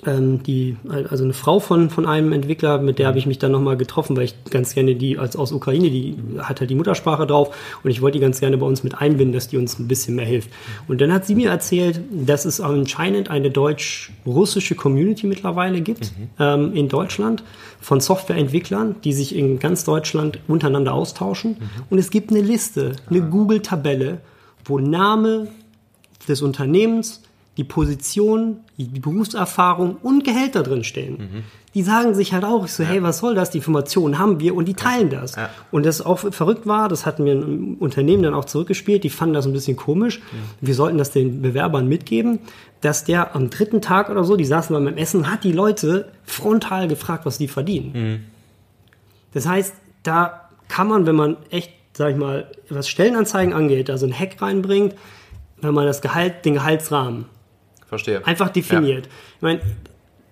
ähm, die, also eine Frau von, von einem Entwickler, mit der habe ich mich dann nochmal getroffen, weil ich ganz gerne die, als aus Ukraine, die hat halt die Muttersprache drauf und ich wollte die ganz gerne bei uns mit einbinden, dass die uns ein bisschen mehr hilft. Und dann hat sie mir erzählt, dass es anscheinend eine deutsch-russische Community mittlerweile gibt ähm, in Deutschland von Softwareentwicklern, die sich in ganz Deutschland untereinander austauschen. Und es gibt eine Liste, eine Google-Tabelle, wo Name des Unternehmens, die Position, die Berufserfahrung und Gehälter drin stehen. Die sagen sich halt auch, ich so, hey, was soll das? Die Informationen haben wir und die teilen das. Ja. Und das auch verrückt war, das hatten wir im Unternehmen dann auch zurückgespielt, die fanden das ein bisschen komisch. Wir sollten das den Bewerbern mitgeben, dass der am dritten Tag oder so, die saßen beim Essen, hat die Leute frontal gefragt, was die verdienen. Das heißt, da kann man, wenn man echt, sag ich mal, was Stellenanzeigen angeht, da so ein Hack reinbringt, wenn man das Gehalt, den Gehaltsrahmen Verstehe. einfach definiert. Ich meine,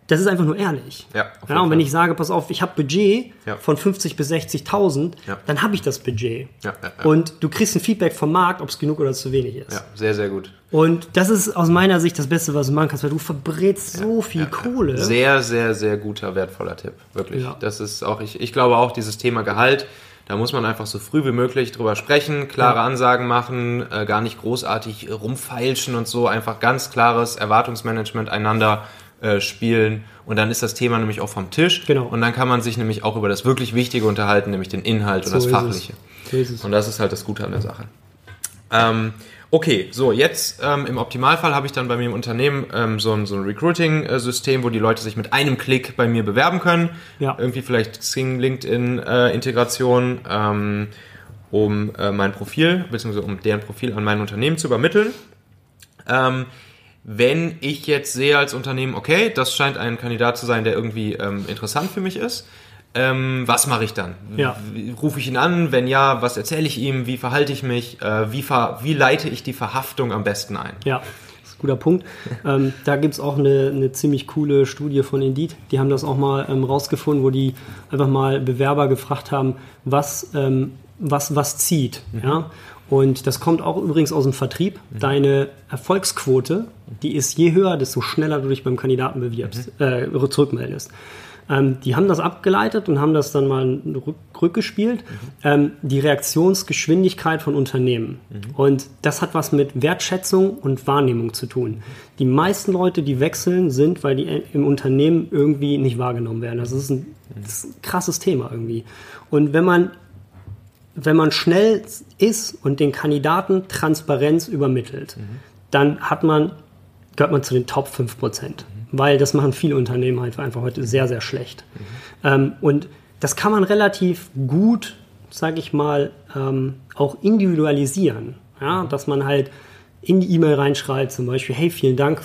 das ist einfach nur ehrlich. Ja, ja und wenn Fall. ich sage, pass auf, ich habe Budget Ja. von 50 bis 60.000, Ja. dann habe ich das Budget. Ja, ja, ja. Und du kriegst ein Feedback vom Markt, ob es genug oder zu wenig ist. Ja, sehr, sehr gut. Und das ist aus meiner Sicht das Beste, was du machen kannst, weil du verbrätst so viel Kohle. Sehr, sehr, sehr guter, wertvoller Tipp. Wirklich. Ja. Das ist auch, ich, ich glaube auch, dieses Thema Gehalt, da muss man einfach so früh wie möglich drüber sprechen, klare. Ansagen machen, äh, gar nicht großartig rumfeilschen und so, einfach ganz klares Erwartungsmanagement einander äh, spielen und dann ist das Thema nämlich auch vom Tisch Genau. und dann kann man sich nämlich auch über das wirklich Wichtige unterhalten, nämlich den Inhalt und So das ist es. Fachliche. So. Und das ist halt das Gute an der Sache. Ähm, okay, so jetzt ähm, im Optimalfall habe ich dann bei mir im Unternehmen ähm, so ein, so ein Recruiting-System, wo die Leute sich mit einem Klick bei mir bewerben können. Ja. Irgendwie vielleicht Xing, LinkedIn-Integration, ähm, um äh, mein Profil, beziehungsweise um deren Profil an mein Unternehmen zu übermitteln. Ähm, wenn ich jetzt sehe als Unternehmen, okay, das scheint ein Kandidat zu sein, der irgendwie ähm, interessant für mich ist, ähm, was mache ich dann? Ja. Rufe ich ihn an? Wenn ja, was erzähle ich ihm? Wie verhalte ich mich? Äh, wie, ver wie leite ich die Verhaftung am besten ein? Ja, das ist ein guter Punkt. ähm, da gibt es auch eine, eine ziemlich coole Studie von Indeed. Die haben das auch mal ähm, rausgefunden, wo die einfach mal Bewerber gefragt haben, was, ähm, was, was zieht. Ja? Und das kommt auch übrigens aus dem Vertrieb. Deine Erfolgsquote, die ist je höher, desto schneller du dich beim Kandidaten bewirbst, äh, zurückmeldest. Ähm, die haben das abgeleitet und haben das dann mal rück, rückgespielt. Ähm, die Reaktionsgeschwindigkeit von Unternehmen. Und das hat was mit Wertschätzung und Wahrnehmung zu tun. Die meisten Leute, die wechseln, sind, weil die im Unternehmen irgendwie nicht wahrgenommen werden. Das ist ein, das ist ein krasses Thema irgendwie. Und wenn man wenn man schnell ist und den Kandidaten Transparenz übermittelt, dann hat man, gehört man zu den Top 5%. Weil das machen viele Unternehmen halt einfach heute sehr, sehr schlecht. Ähm, und das kann man relativ gut, sage ich mal, ähm, auch individualisieren. Ja? Dass man halt in die E-Mail reinschreibt, zum Beispiel, hey, vielen Dank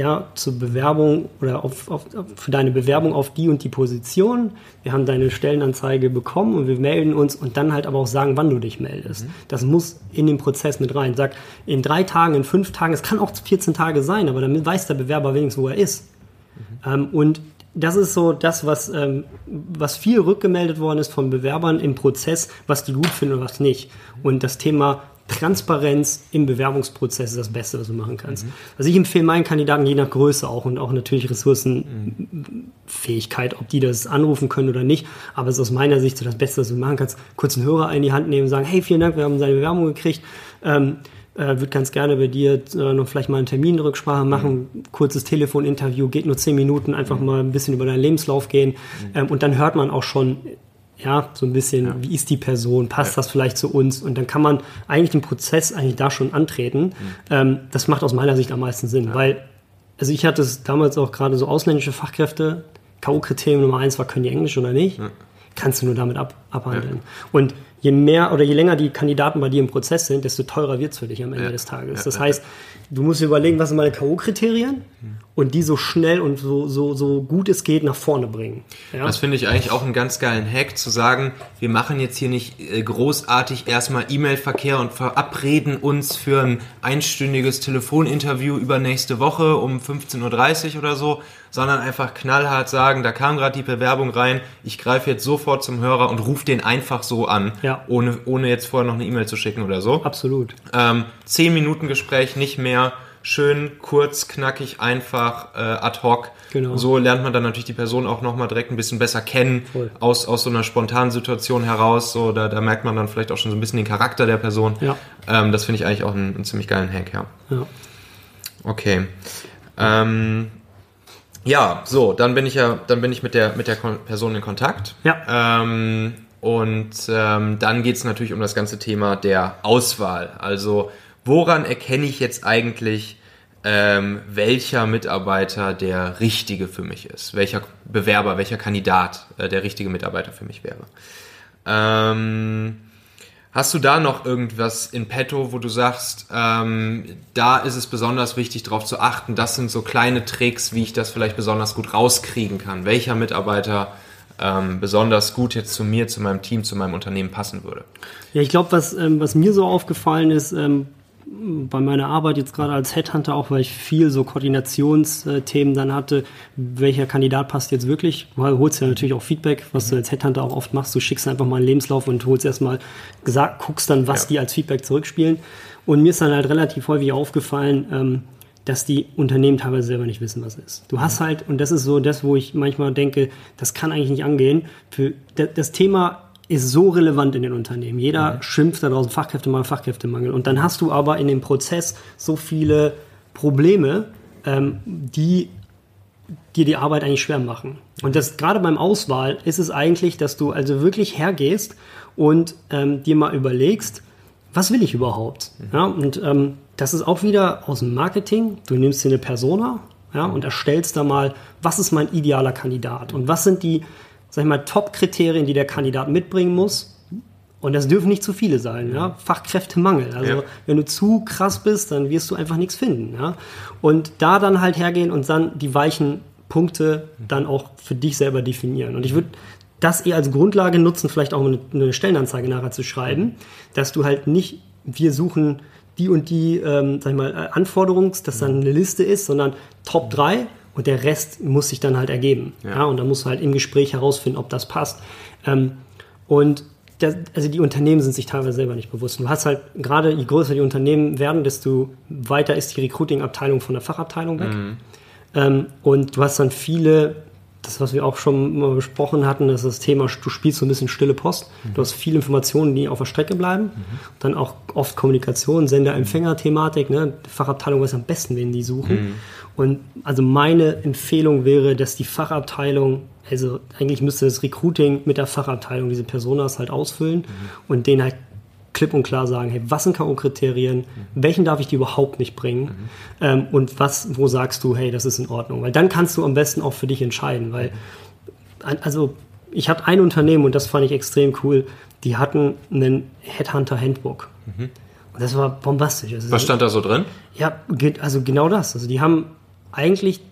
ja, zur Bewerbung oder auf, auf, für deine Bewerbung auf die und die Position. Wir haben deine Stellenanzeige bekommen und wir melden uns und dann halt aber auch sagen, wann du dich meldest. Das muss in den Prozess mit rein. Sag, in drei Tagen, in fünf Tagen, es kann auch 14 Tage sein, aber damit weiß der Bewerber wenigstens, wo er ist. Ähm, und das ist so das, was, ähm, was viel rückgemeldet worden ist von Bewerbern im Prozess, was die gut finden und was nicht. Und das Thema Transparenz im Bewerbungsprozess ist das Beste, was du machen kannst. Also ich empfehle meinen Kandidaten je nach Größe auch und auch natürlich Ressourcenfähigkeit, ob die das anrufen können oder nicht. Aber es ist aus meiner Sicht so das Beste, was du machen kannst. Kurz einen Hörer in die Hand nehmen und sagen, hey, vielen Dank, wir haben seine Bewerbung gekriegt. Ähm, äh, würde ganz gerne bei dir äh, noch vielleicht mal einen Terminrücksprache machen, kurzes Telefoninterview, geht nur zehn Minuten, einfach mal ein bisschen über deinen Lebenslauf gehen ähm, und dann hört man auch schon, ja, so ein bisschen, wie ist die Person, passt das vielleicht zu uns? Und dann kann man eigentlich den Prozess eigentlich da schon antreten. Ähm, das macht aus meiner Sicht am meisten Sinn, weil, also ich hatte es damals auch gerade so ausländische Fachkräfte, K.O.-Kriterium Nummer eins war, können die Englisch oder nicht, kannst du nur damit ab, abhandeln. Und je mehr oder je länger die Kandidaten bei dir im Prozess sind, desto teurer wird es für dich am Ende Ja. des Tages. Ja, Das ja, heißt, du musst dir überlegen, was sind meine K.O.-Kriterien und die so schnell und so, so, so gut es geht nach vorne bringen. Ja? Das finde ich eigentlich auch einen ganz geilen Hack, zu sagen, wir machen jetzt hier nicht äh, großartig erstmal E-Mail-Verkehr und verabreden uns für ein einstündiges Telefoninterview übernächste Woche um 15.30 Uhr oder so, sondern einfach knallhart sagen, da kam gerade die Bewerbung rein, ich greife jetzt sofort zum Hörer und rufe den einfach so an, Ja. ohne, ohne jetzt vorher noch eine E-Mail zu schicken oder so. Absolut. Ähm, zehn Minuten Gespräch, nicht mehr. Schön, kurz, knackig, einfach, äh, ad hoc. Genau. So lernt man dann natürlich die Person auch nochmal direkt ein bisschen besser kennen, Voll. aus, aus so einer spontanen Situation heraus. So, da, da merkt man dann vielleicht auch schon so ein bisschen den Charakter der Person. Ja. Ähm, das finde ich eigentlich auch einen, einen ziemlich geilen Hack, ja. Ja. Okay. Ähm, ja, so, dann bin ich ja, dann bin ich mit der, mit der Person in Kontakt. Ja. Ähm, und ähm, dann geht es natürlich um das ganze Thema der Auswahl. Also woran erkenne ich jetzt eigentlich, ähm, welcher Mitarbeiter der richtige für mich ist? Welcher Bewerber, welcher Kandidat äh, der richtige Mitarbeiter für mich wäre? Ähm, Hast du da noch irgendwas in petto, wo du sagst, ähm, da ist es besonders wichtig, darauf zu achten, das sind so kleine Tricks, wie ich das vielleicht besonders gut rauskriegen kann? Welcher Mitarbeiter ähm, besonders gut jetzt zu mir, zu meinem Team, zu meinem Unternehmen passen würde? Ja, ich glaube, was, ähm, was mir so aufgefallen ist, ähm, bei meiner Arbeit jetzt gerade als Headhunter, auch weil ich viel so Koordinationsthemen dann hatte, welcher Kandidat passt jetzt wirklich. Du holst ja natürlich auch Feedback, was du als Headhunter auch oft machst. Du schickst einfach mal einen Lebenslauf und holst erstmal gesagt, guckst dann, was Ja. die als Feedback zurückspielen. Und mir ist dann halt relativ häufig aufgefallen, ähm, dass die Unternehmen teilweise selber nicht wissen, was ist. Du hast halt, und das ist so das, wo ich manchmal denke, das kann eigentlich nicht angehen. Für das Thema ist so relevant in den Unternehmen. Jeder schimpft da draußen Fachkräftemangel, Fachkräftemangel. Und dann hast du aber in dem Prozess so viele Probleme, ähm, die dir die Arbeit eigentlich schwer machen. Und das gerade beim Auswahl ist es eigentlich, dass du also wirklich hergehst und ähm, dir mal überlegst, was will ich überhaupt? Ja, und ähm, das ist auch wieder aus dem Marketing. Du nimmst dir eine Persona ja, und erstellst da mal, was ist mein idealer Kandidat und was sind die, sag ich mal, Top-Kriterien, die der Kandidat mitbringen muss. Und das dürfen nicht zu viele sein, ja. Fachkräftemangel. Also Ja. wenn du zu krass bist, dann wirst du einfach nichts finden, ja. Und da dann halt hergehen und dann die weichen Punkte dann auch für dich selber definieren. Und ich würde das eher als Grundlage nutzen, vielleicht auch eine, eine Stellenanzeige nachher zu schreiben, dass du halt nicht, wir suchen die und die, ähm, sag ich mal, äh, Anforderungs, dass dann eine Liste ist, sondern Top 3 und der Rest muss sich dann halt ergeben. Ja. ja und dann musst du halt im Gespräch herausfinden, ob das passt. Ähm, und der, also die Unternehmen sind sich teilweise selber nicht bewusst. Du hast halt gerade, je größer die Unternehmen werden, desto weiter ist die Recruiting-Abteilung von der Fachabteilung weg. Mhm. Ähm, und du hast dann viele das, was wir auch schon mal besprochen hatten, ist das Thema, du spielst so ein bisschen stille Post. Mhm. Du hast viele Informationen, die auf der Strecke bleiben. Mhm. Dann auch oft Kommunikation, Sender-Empfänger-Thematik. Ne? Die Fachabteilung weiß am besten, wen die suchen. Mhm. Und also meine Empfehlung wäre, dass die Fachabteilung, also eigentlich müsste das Recruiting mit der Fachabteilung diese Personas halt ausfüllen mhm. und denen halt klipp und klar sagen, hey, was sind K.O.-Kriterien, mhm. welchen darf ich dir überhaupt nicht bringen mhm. ähm, und was, wo sagst du, hey, das ist in Ordnung. Weil dann kannst du am besten auch für dich entscheiden, weil, also ich hatte ein Unternehmen und das fand ich extrem cool, die hatten einen Headhunter-Handbook. Mhm. Und das war bombastisch. Also, was stand da so drin? Ja, also genau das. Also die haben eigentlich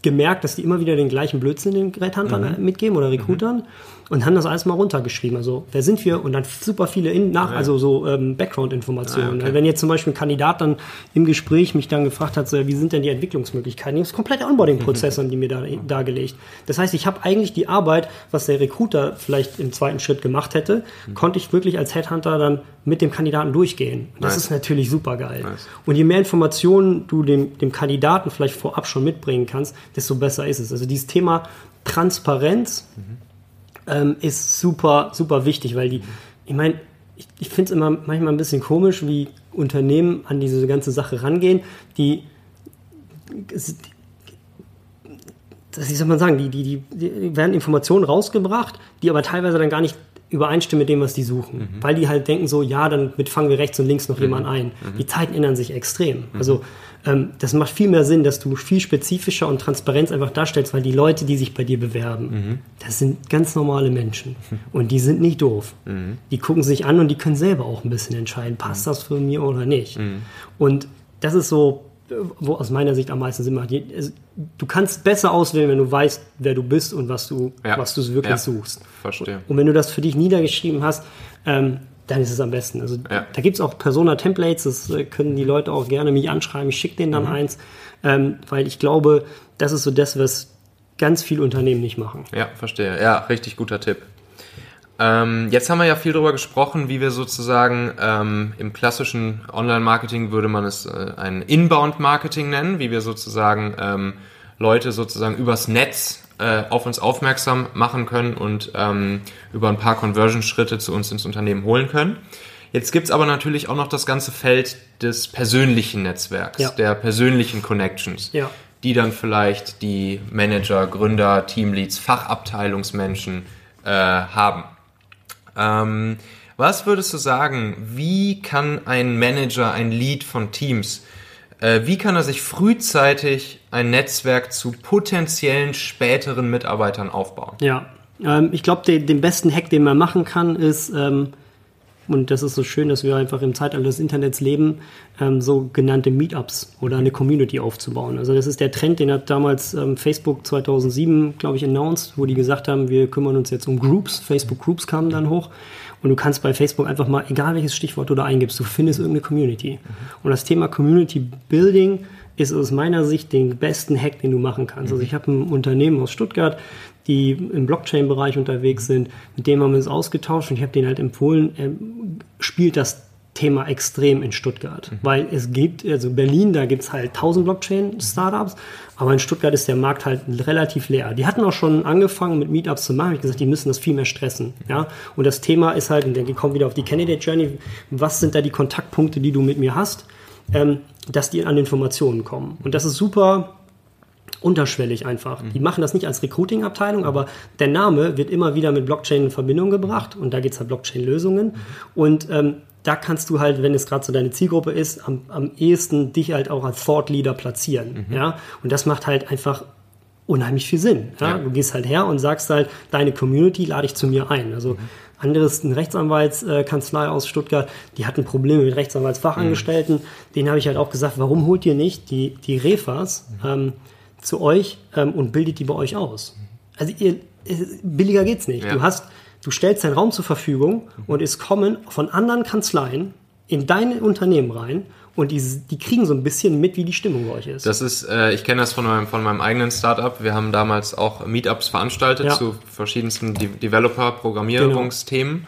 gemerkt, dass die immer wieder den gleichen Blödsinn den Headhuntern mhm. mitgeben oder Recruitern. Und haben das alles mal runtergeschrieben. Also, wer sind wir? Und dann super viele in, nach, also so ähm, Background-Informationen. Ah, okay. Wenn jetzt zum Beispiel ein Kandidat dann im Gespräch mich dann gefragt hat, so, wie sind denn die Entwicklungsmöglichkeiten? Das komplette Onboarding-Prozess [laughs] an die mir da, dargelegt. Das heißt, ich habe eigentlich die Arbeit, was der Recruiter vielleicht im zweiten Schritt gemacht hätte, mhm. konnte ich wirklich als Headhunter dann mit dem Kandidaten durchgehen. Das nice. ist natürlich super geil. Nice. Und je mehr Informationen du dem, dem Kandidaten vielleicht vorab schon mitbringen kannst, desto besser ist es. Also dieses Thema Transparenz, mhm ähm, ist super, super wichtig, weil die, ich meine, ich, ich finde es immer manchmal ein bisschen komisch, wie Unternehmen an diese ganze Sache rangehen, die, wie soll man sagen, die, die, die werden Informationen rausgebracht, die aber teilweise dann gar nicht übereinstimmen mit dem, was die suchen. Mhm. Weil die halt denken so, ja, dann mit fangen wir rechts und links noch mhm. jemanden ein. Mhm. Die Zeiten ändern sich extrem. Mhm. Also ähm, das macht viel mehr Sinn, dass du viel spezifischer und Transparenz einfach darstellst, weil die Leute, die sich bei dir bewerben, mhm. das sind ganz normale Menschen [laughs] und die sind nicht doof. Mhm. Die gucken sich an und die können selber auch ein bisschen entscheiden, passt das für mir oder nicht. Und das ist so, wo aus meiner Sicht am meisten Sinn macht. Du kannst besser auswählen, wenn du weißt, wer du bist und was du, ja. was du wirklich ja. suchst. Verstehe. Und wenn du das für dich niedergeschrieben hast, ähm, dann ist es am besten. Also ja. da gibt es auch Persona-Templates, das äh, können die Leute auch gerne mich anschreiben. Ich schicke denen dann mhm. eins, ähm, weil ich glaube, das ist so das, was ganz viele Unternehmen nicht machen. Ja, verstehe. Ja, richtig guter Tipp. Ähm, jetzt haben wir ja viel darüber gesprochen, wie wir sozusagen ähm, im klassischen Online-Marketing würde man es äh, ein Inbound-Marketing nennen, wie wir sozusagen ähm, Leute sozusagen übers Netz äh, auf uns aufmerksam machen können und ähm, über ein paar Conversion-Schritte zu uns ins Unternehmen holen können. Jetzt gibt's aber natürlich auch noch das ganze Feld des persönlichen Netzwerks, ja. der persönlichen Connections, ja. die dann vielleicht die Manager, Gründer, Teamleads, Fachabteilungsmenschen äh, haben. Ähm, was würdest du sagen, wie kann ein Manager, ein Lead von Teams äh, wie kann er sich frühzeitig ein Netzwerk zu potenziellen späteren Mitarbeitern aufbauen? Ja, ähm, ich glaube, den, besten Hack, den man machen kann, ist, ähm, und das ist so schön, dass wir einfach im Zeitalter des Internets leben, ähm, sogenannte Meetups oder eine Community aufzubauen. Also das ist der Trend, den hat damals ähm, Facebook 2007, glaube ich, announced, wo die gesagt haben, wir kümmern uns jetzt um Groups. Facebook Groups kamen dann hoch. Und du kannst bei Facebook einfach mal, egal welches Stichwort du da eingibst, du findest irgendeine Community. Mhm. Und das Thema Community Building ist aus meiner Sicht den besten Hack, den du machen kannst. Also mhm. ich habe ein Unternehmen aus Stuttgart, die im Blockchain-Bereich unterwegs sind, mit dem haben wir uns ausgetauscht und ich habe denen halt empfohlen, äh, spielt das Thema extrem in Stuttgart, mhm. weil es gibt, also Berlin, da gibt es halt 1000 Blockchain-Startups, aber in Stuttgart ist der Markt halt relativ leer. Die hatten auch schon angefangen mit Meetups zu machen, ich gesagt, die müssen das viel mehr stressen, mhm. ja, und das Thema ist halt, und dann kommen wieder auf die Candidate Journey, was sind da die Kontaktpunkte, die du mit mir hast, ähm, dass die an Informationen kommen und das ist super unterschwellig einfach. Mhm. Die machen das nicht als Recruiting-Abteilung, aber der Name wird immer wieder mit Blockchain in Verbindung gebracht und da geht es halt Blockchain-Lösungen. Mhm. Und ähm, da kannst du halt, wenn es gerade so deine Zielgruppe ist, am, am ehesten dich halt auch als Thought Leader platzieren. Mhm. Ja? Und das macht halt einfach unheimlich viel Sinn. Ja? ja? Du gehst halt her und sagst halt, deine Community lade ich zu mir ein. Also mhm. anderes, eine Rechtsanwaltskanzlei aus Stuttgart, die hatten Probleme mit Rechtsanwaltsfachangestellten. Mhm. Denen habe ich halt auch gesagt, warum holt ihr nicht die, die Refas mhm. ähm, zu euch ähm, und bildet die bei euch aus? Also ihr billiger geht's nicht. Ja. Du hast, du stellst deinen Raum zur Verfügung und es kommen von anderen Kanzleien in dein Unternehmen rein und die, die kriegen so ein bisschen mit, wie die Stimmung bei euch ist. Das ist, äh, ich kenne das von meinem, von meinem eigenen Startup. Wir haben damals auch Meetups veranstaltet Ja. zu verschiedensten De Developer, Programmierungsthemen.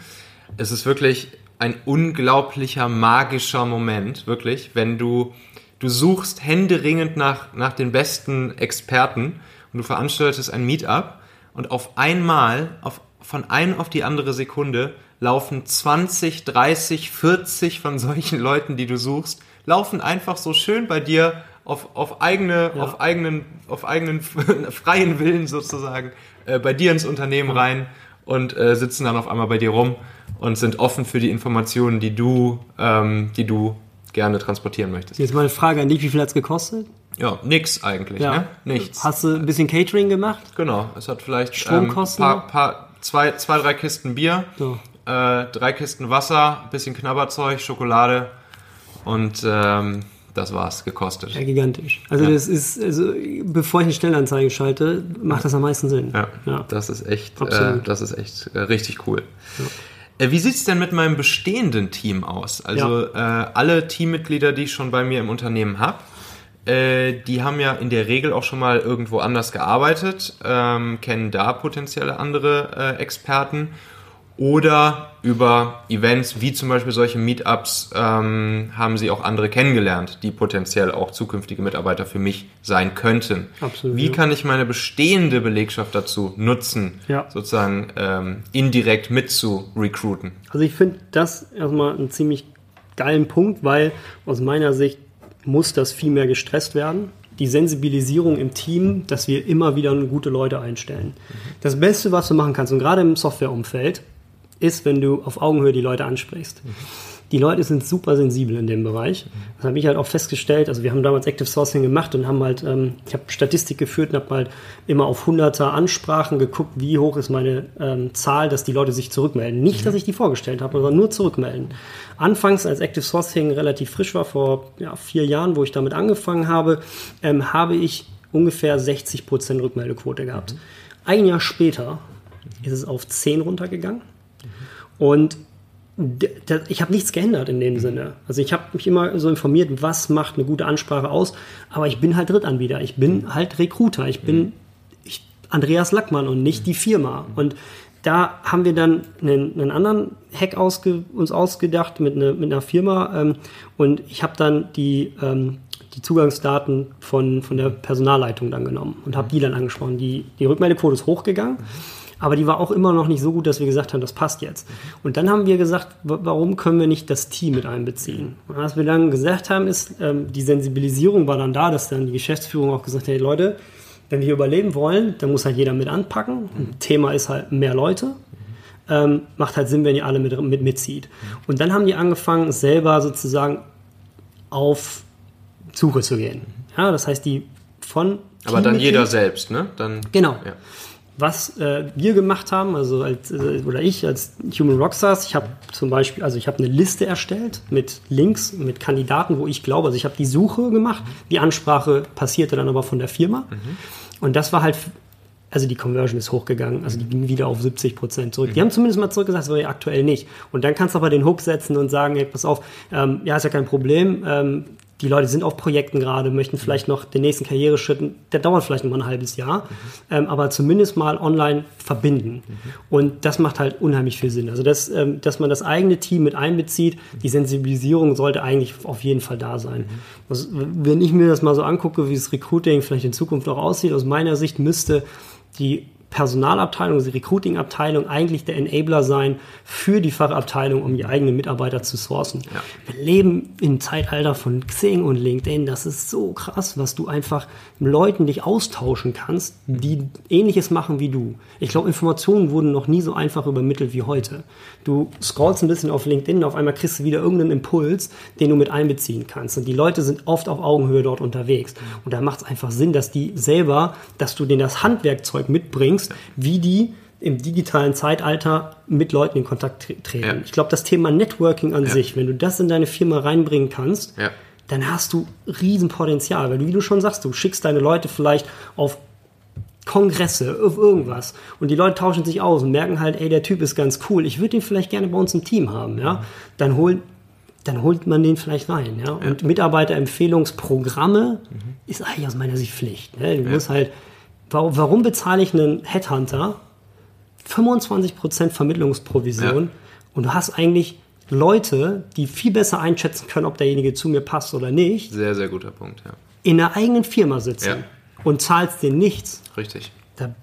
Es ist wirklich ein unglaublicher, magischer Moment, wirklich, wenn du, du suchst händeringend nach, nach den besten Experten und du veranstaltest ein Meetup und auf einmal, auf, von ein auf die andere Sekunde, laufen 20, 30, 40 von solchen [laughs] Leuten, die du suchst, laufen einfach so schön bei dir auf, auf, eigene, Ja. auf eigenen, auf eigenen [laughs] freien Willen sozusagen äh, bei dir ins Unternehmen rein und äh, sitzen dann auf einmal bei dir rum und sind offen für die Informationen, die du, ähm, die du gerne transportieren möchtest. Jetzt mal eine Frage an dich, wie viel hat's gekostet? Ja, nix eigentlich, ne? Nichts. Hast du ein bisschen Catering gemacht? Genau, es hat vielleicht Stromkosten ähm, paar, paar, zwei, zwei, drei Kisten Bier, So. äh, drei Kisten Wasser, bisschen Knabberzeug, Schokolade und ähm, das war's, gekostet. Ja, gigantisch. Also Ja. das ist, also bevor ich eine Stellenanzeige schalte, macht das am meisten Sinn. Ja, Ja. das ist echt, äh, das ist echt äh, richtig cool. Äh, Wie sieht's denn mit meinem bestehenden Team aus? Also äh, alle Teammitglieder, die ich schon bei mir im Unternehmen habe, äh, die haben ja in der Regel auch schon mal irgendwo anders gearbeitet, ähm, kennen da potenzielle andere äh, Experten oder über Events wie zum Beispiel solche Meetups ähm, haben sie auch andere kennengelernt, die potenziell auch zukünftige Mitarbeiter für mich sein könnten. Absolut, Wie kann ich meine bestehende Belegschaft dazu nutzen, Ja. sozusagen ähm, indirekt mit zu recruiten? Also ich finde das erstmal einen ziemlich geilen Punkt, weil aus meiner Sicht muss das viel mehr gestresst werden. Die Sensibilisierung im Team, dass wir immer wieder gute Leute einstellen. Das Beste, was du machen kannst, und gerade im Softwareumfeld, ist, wenn du auf Augenhöhe die Leute ansprichst. Die Leute sind super sensibel in dem Bereich. Das habe ich halt auch festgestellt. Also wir haben damals Active Sourcing gemacht und haben halt, ähm, ich habe Statistik geführt und habe halt immer auf hunderter Ansprachen geguckt, wie hoch ist meine ähm, Zahl, dass die Leute sich zurückmelden. Nicht, dass ich die vorgestellt habe, sondern nur zurückmelden. Anfangs, als Active Sourcing relativ frisch war, vor ja, vier Jahren, wo ich damit angefangen habe, ähm, habe ich ungefähr 60% Rückmeldequote gehabt. Ein Jahr später ist es auf 10 runtergegangen. Und ich habe nichts geändert in dem Sinne. Also ich habe mich immer so informiert, was macht eine gute Ansprache aus. Aber ich bin halt Drittanbieter. Ich bin halt Recruiter. Ich bin ich, Andreas Lackmann und nicht die Firma. Und da haben wir dann einen, einen anderen Hack ausge, uns ausgedacht mit, eine, mit einer Firma. Ähm, und ich habe dann die, ähm, die Zugangsdaten von, von der Personalleitung dann genommen und habe die dann angesprochen. Die, die Rückmeldequote ist hochgegangen. Aber die war auch immer noch nicht so gut, dass wir gesagt haben, das passt jetzt. Und dann haben wir gesagt, wa- warum können wir nicht das Team mit einbeziehen? Und was wir dann gesagt haben, ist, ähm, die Sensibilisierung war dann da, dass dann die Geschäftsführung auch gesagt hat, hey Leute, wenn wir überleben wollen, dann muss halt jeder mit anpacken. Und Thema ist halt mehr Leute. Ähm, macht halt Sinn, wenn ihr alle mit, mit mitzieht. Und dann haben die angefangen, selber sozusagen auf Suche zu gehen. Ja, das heißt, die von Aber dann jeder selbst, ne? Dann, Genau. Ja. Was äh, wir gemacht haben, also als, äh, oder ich als Human Rockstars, ich habe zum Beispiel, also ich habe eine Liste erstellt mit Links, mit Kandidaten, wo ich glaube, also ich habe die Suche gemacht, die Ansprache passierte dann aber von der Firma. Und das war halt, also die Conversion ist hochgegangen, also die ging wieder auf 70 Prozent zurück. Die haben zumindest mal zurückgesagt, das war ja aktuell nicht. Und dann kannst du aber den Hook setzen und sagen, hey, pass auf, ähm, ja, ist ja kein Problem, ähm, die Leute sind auf Projekten gerade, möchten vielleicht noch den nächsten Karriereschritt, der dauert vielleicht noch mal ein halbes Jahr, ähm, aber zumindest mal online verbinden. Und das macht halt unheimlich viel Sinn. Also, das, ähm, dass man das eigene Team mit einbezieht, die Sensibilisierung sollte eigentlich auf jeden Fall da sein. Was, wenn ich mir das mal so angucke, wie das Recruiting vielleicht in Zukunft auch aussieht, aus meiner Sicht müsste die Personalabteilung, die Recruiting-Abteilung eigentlich der Enabler sein für die Fachabteilung, um die eigenen Mitarbeiter zu sourcen. Ja. Wir leben im Zeitalter von Xing und LinkedIn. Das ist so krass, was du einfach mit Leuten dich austauschen kannst, die Ähnliches machen wie du. Ich glaube, Informationen wurden noch nie so einfach übermittelt wie heute. Du scrollst ein bisschen auf LinkedIn und auf einmal kriegst du wieder irgendeinen Impuls, den du mit einbeziehen kannst. Und die Leute sind oft auf Augenhöhe dort unterwegs. Und da macht es einfach Sinn, dass die selber, dass du denen das Handwerkzeug mitbringst, wie die im digitalen Zeitalter mit Leuten in Kontakt tre treten. Ja. Ich glaube, das Thema Networking an sich, wenn du das in deine Firma reinbringen kannst, Ja. dann hast du Riesenpotenzial. Weil du, wie du schon sagst, du schickst deine Leute vielleicht auf Kongresse, auf irgendwas. Und die Leute tauschen sich aus und merken halt, ey, der Typ ist ganz cool. Ich würde den vielleicht gerne bei uns im Team haben, ja. Dann holt, dann holt man den vielleicht rein, ja. Und Mitarbeiterempfehlungsprogramme ist eigentlich aus meiner Sicht Pflicht. Ne? Du musst halt, warum, warum bezahle ich einen Headhunter 25% Vermittlungsprovision und du hast eigentlich Leute, die viel besser einschätzen können, ob derjenige zu mir passt oder nicht, Sehr, sehr guter Punkt, ja. in der eigenen Firma sitzen Ja. und zahlst dir nichts, Richtig. da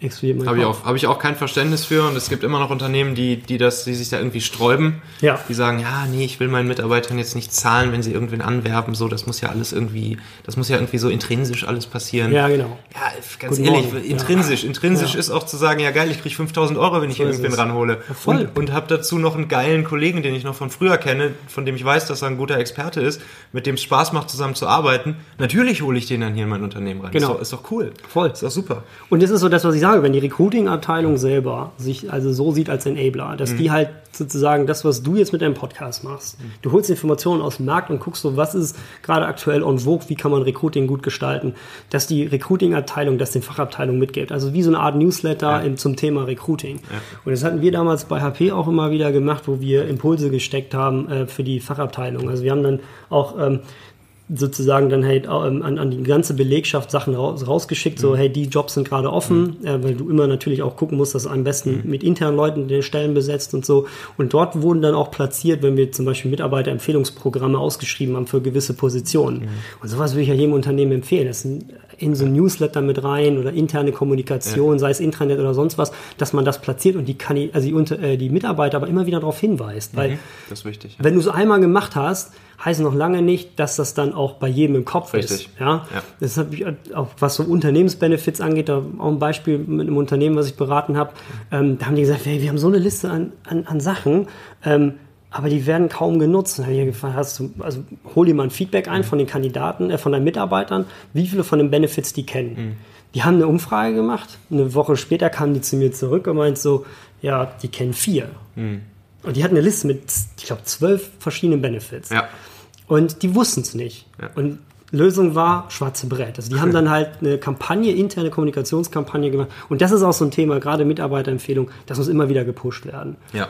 mein Habe ich, auch, habe ich auch kein Verständnis für und es gibt immer noch Unternehmen, die, die, das, die sich da irgendwie sträuben. Ja. Die sagen, ja, nee, ich will meinen Mitarbeitern jetzt nicht zahlen, wenn sie irgendwen anwerben. So, das muss ja alles irgendwie, das muss ja irgendwie so intrinsisch alles passieren. Ja, genau. Ja, ganz Guten ehrlich, Morgen. intrinsisch. Ja. Intrinsisch Ja. ist auch zu sagen, ja geil, ich kriege 5000 Euro, wenn ich ist irgendwen ranhole. voll. Und, und habe dazu noch einen geilen Kollegen, den ich noch von früher kenne, von dem ich weiß, dass er ein guter Experte ist, mit dem es Spaß macht, zusammen zu arbeiten. Natürlich hole ich den dann hier in mein Unternehmen rein. Genau. Ist, doch, ist doch cool. Voll. Ist doch super. Und das ist so das, was ich sage, wenn die Recruiting-Abteilung selber sich also so sieht als Enabler, dass die halt sozusagen das, was du jetzt mit deinem Podcast machst, du holst Informationen aus dem Markt und guckst so, was ist gerade aktuell on vogue, wie kann man Recruiting gut gestalten, dass die Recruiting-Abteilung das den Fachabteilungen mitgibt. Also wie so eine Art Newsletter im, zum Thema Recruiting. Und das hatten wir damals bei HP auch immer wieder gemacht, wo wir Impulse gesteckt haben äh, für die Fachabteilung. Also wir haben dann auch ähm, sozusagen dann halt ähm, an, an die ganze Belegschaft Sachen raus, rausgeschickt, so hey, die Jobs sind gerade offen, äh, weil du immer natürlich auch gucken musst, dass du am besten mit internen Leuten die Stellen besetzt und so. Und dort wurden dann auch platziert, wenn wir zum Beispiel Mitarbeiterempfehlungsprogramme ausgeschrieben haben für gewisse Positionen. Und sowas würde ich ja jedem Unternehmen empfehlen. Das sind in so ein Newsletter mit rein oder interne Kommunikation, sei es Intranet oder sonst was, dass man das platziert und die, kann, also die, äh, die Mitarbeiter aber immer wieder darauf hinweist. Weil Das ist wichtig. Ja. wenn du es einmal gemacht hast, heißt noch lange nicht, dass das dann auch bei jedem im Kopf Richtig. ist. Ja? Ja. Das habe ich auch was so Unternehmensbenefits angeht, da auch ein Beispiel mit einem Unternehmen, was ich beraten habe. Ähm, da haben die gesagt, hey, wir haben so eine Liste an, an, an Sachen, ähm, aber die werden kaum genutzt. Dann habe ich gefragt, hast du, also hol dir mal ein Feedback ein von den Kandidaten, äh, von deinen Mitarbeitern, wie viele von den Benefits die kennen. Die haben eine Umfrage gemacht. Eine Woche später kamen die zu mir zurück und meint so, ja, die kennen vier. Und die hatten eine Liste mit, ich glaube, zwölf verschiedenen Benefits. Ja. Und die wussten es nicht. Ja. Und Lösung war schwarze Brett. Also die haben [laughs] dann halt eine Kampagne, interne Kommunikationskampagne gemacht. Und das ist auch so ein Thema, gerade Mitarbeiterempfehlung, das muss immer wieder gepusht werden. Ja,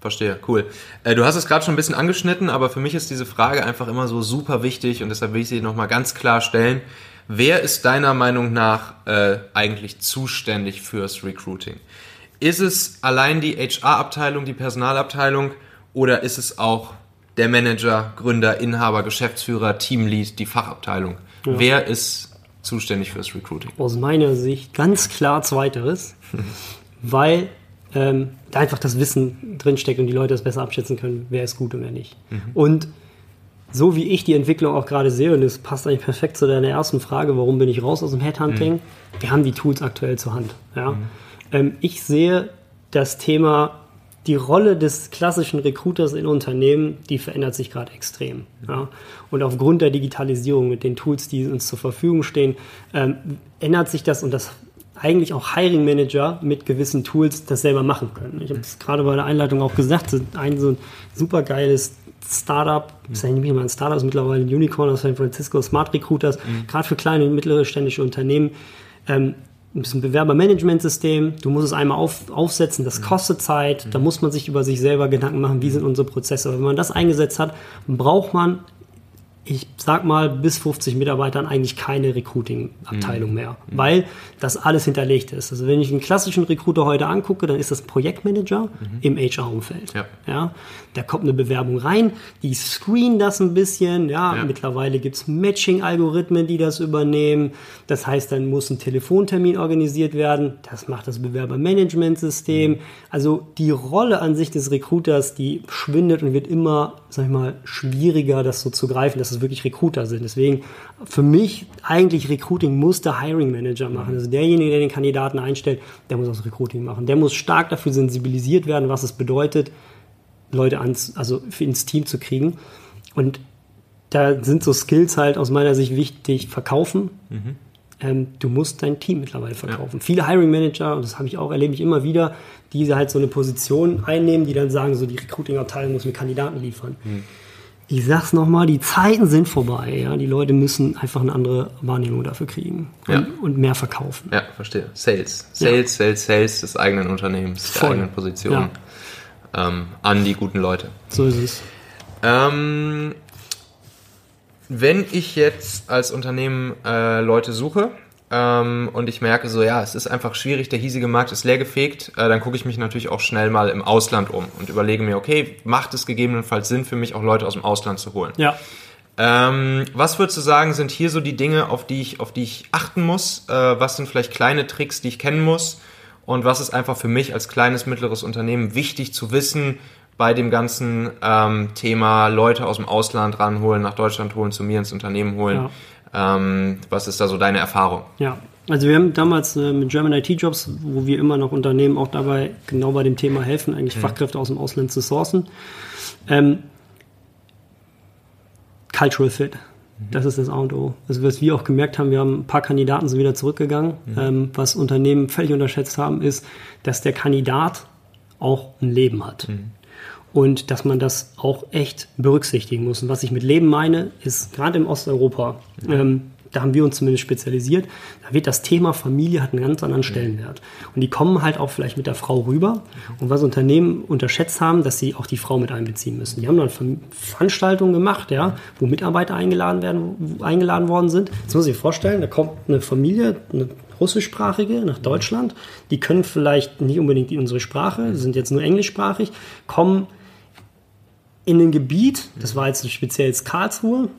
verstehe. Cool. Äh, du hast es gerade schon ein bisschen angeschnitten, aber für mich ist diese Frage einfach immer so super wichtig und deshalb will ich sie nochmal ganz klar stellen. Wer ist deiner Meinung nach äh, eigentlich zuständig fürs Recruiting? Ist es allein die HR-Abteilung, die Personalabteilung oder ist es auch der Manager, Gründer, Inhaber, Geschäftsführer, Teamlead, die Fachabteilung? Wer ist zuständig fürs Recruiting? Aus meiner Sicht ganz klar zweiteres, [laughs] weil ähm, da einfach das Wissen drinsteckt und die Leute das besser abschätzen können, wer ist gut und wer nicht. Und so wie ich die Entwicklung auch gerade sehe, und das passt eigentlich perfekt zu deiner ersten Frage, warum bin ich raus aus dem Headhunting? Wir haben die Tools aktuell zur Hand. Ja? Ähm, ich sehe das Thema, die Rolle des klassischen Recruiters in Unternehmen, die verändert sich gerade extrem. Ja? Und aufgrund der Digitalisierung mit den Tools, die uns zur Verfügung stehen, ähm, ändert sich das und das eigentlich auch Hiring Manager mit gewissen Tools das selber machen können. Ich habe es gerade bei der Einleitung auch gesagt, ein so ein super geiles Startup, ist ja nicht mal ein Startup, ist mittlerweile ein Unicorn aus San Francisco, Smart Recruiters, gerade für kleine und mittlere ständische Unternehmen. Ähm, ein bisschen Bewerbermanagementsystem, du musst es einmal auf, aufsetzen, das kostet Zeit, da muss man sich über sich selber Gedanken machen, wie sind unsere Prozesse. Aber wenn man das eingesetzt hat, braucht man ich sag mal, bis 50 Mitarbeitern eigentlich keine Recruiting-Abteilung mehr, weil das alles hinterlegt ist. Also wenn ich einen klassischen Recruiter heute angucke, dann ist das Projektmanager im HR-Umfeld. Ja. Ja, da kommt eine Bewerbung rein, die screenen das ein bisschen. Ja, Ja. mittlerweile gibt's Matching-Algorithmen, die das übernehmen. Das heißt, dann muss ein Telefontermin organisiert werden. Das macht das Bewerbermanagementsystem. Also die Rolle an sich des Recruiters, die schwindet und wird immer, sag ich mal, schwieriger, das so zu greifen, dass es wirklich Recruiter sind. Deswegen für mich eigentlich Recruiting muss der Hiring Manager machen. Also derjenige, der den Kandidaten einstellt, der muss das Recruiting machen. Der muss stark dafür sensibilisiert werden, was es bedeutet, Leute ans, also ins Team zu kriegen. Und da sind so Skills halt aus meiner Sicht wichtig. Verkaufen. Ähm, du musst dein Team mittlerweile verkaufen. Viele Hiring Manager, und das habe ich auch, erlebe ich immer wieder, die halt so eine Position einnehmen, die dann sagen, so die Recruiting-Abteilung muss mir Kandidaten liefern. Ich sag's nochmal, die Zeiten sind vorbei. Ja? Die Leute müssen einfach eine andere Wahrnehmung dafür kriegen und, Ja. und mehr verkaufen. Ja, verstehe. Sales. Sales, Sales, Sales des eigenen Unternehmens, der Voll. eigenen Position. Ähm, an die guten Leute. So ist es. Ähm, wenn ich jetzt als Unternehmen äh, Leute suche ähm, und ich merke so, ja, es ist einfach schwierig, der hiesige Markt ist leergefegt, äh, dann gucke ich mich natürlich auch schnell mal im Ausland um und überlege mir, okay, macht es gegebenenfalls Sinn für mich, auch Leute aus dem Ausland zu holen? Ja. Ähm, was würdest du sagen, sind hier so die Dinge, auf die ich, auf die ich achten muss? Äh, was sind vielleicht kleine Tricks, die ich kennen muss? Und was ist einfach für mich als kleines, mittleres Unternehmen wichtig zu wissen bei dem ganzen ähm, Thema Leute aus dem Ausland ranholen, nach Deutschland holen, zu mir ins Unternehmen holen? Ähm, was ist da so deine Erfahrung? Ja, also wir haben damals äh, mit German IT Jobs, wo wir immer noch Unternehmen auch dabei genau bei dem Thema helfen, eigentlich Fachkräfte aus dem Ausland zu sourcen. Ähm, Cultural Fit, das ist das A und O. Also was wir auch gemerkt haben, wir haben ein paar Kandidaten sind wieder zurückgegangen. Ähm, was Unternehmen völlig unterschätzt haben, ist, dass der Kandidat auch ein Leben hat. Und dass man das auch echt berücksichtigen muss. Und was ich mit Leben meine, ist gerade im Osteuropa, ähm, da haben wir uns zumindest spezialisiert, da wird das Thema Familie hat einen ganz anderen Stellenwert. Und die kommen halt auch vielleicht mit der Frau rüber. Und was Unternehmen unterschätzt haben, dass sie auch die Frau mit einbeziehen müssen. Die haben dann Ver- Veranstaltungen gemacht, ja, wo Mitarbeiter eingeladen werden, eingeladen worden sind. Jetzt muss ich sich vorstellen, da kommt eine Familie, eine russischsprachige nach Deutschland, die können vielleicht nicht unbedingt unsere Sprache, sind jetzt nur englischsprachig, kommen in ein Gebiet, das war jetzt speziell jetzt Karlsruhe,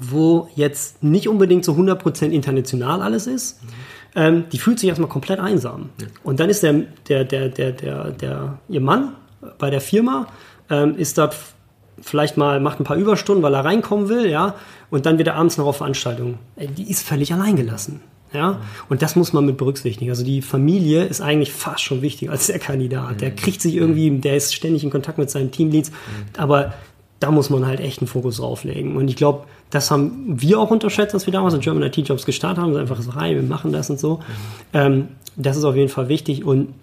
wo jetzt nicht unbedingt so 100% international alles ist, ähm, die fühlt sich erstmal komplett einsam. Und dann ist der, der, der, der, der, der, ihr Mann bei der Firma, ähm, ist dort vielleicht mal, macht ein paar Überstunden, weil er reinkommen will, ja, und dann wird er abends noch auf Veranstaltungen. Ey, Die ist völlig alleingelassen. Ja, und das muss man mit berücksichtigen. Also die Familie ist eigentlich fast schon wichtiger als der Kandidat. Der kriegt sich irgendwie, der ist ständig in Kontakt mit seinen Teamleads, aber da muss man halt echt einen Fokus drauflegen. Und ich glaube, das haben wir auch unterschätzt, als wir damals in German IT Jobs gestartet haben. So einfach so rein, wir machen das und so. Ähm, das ist auf jeden Fall wichtig. Und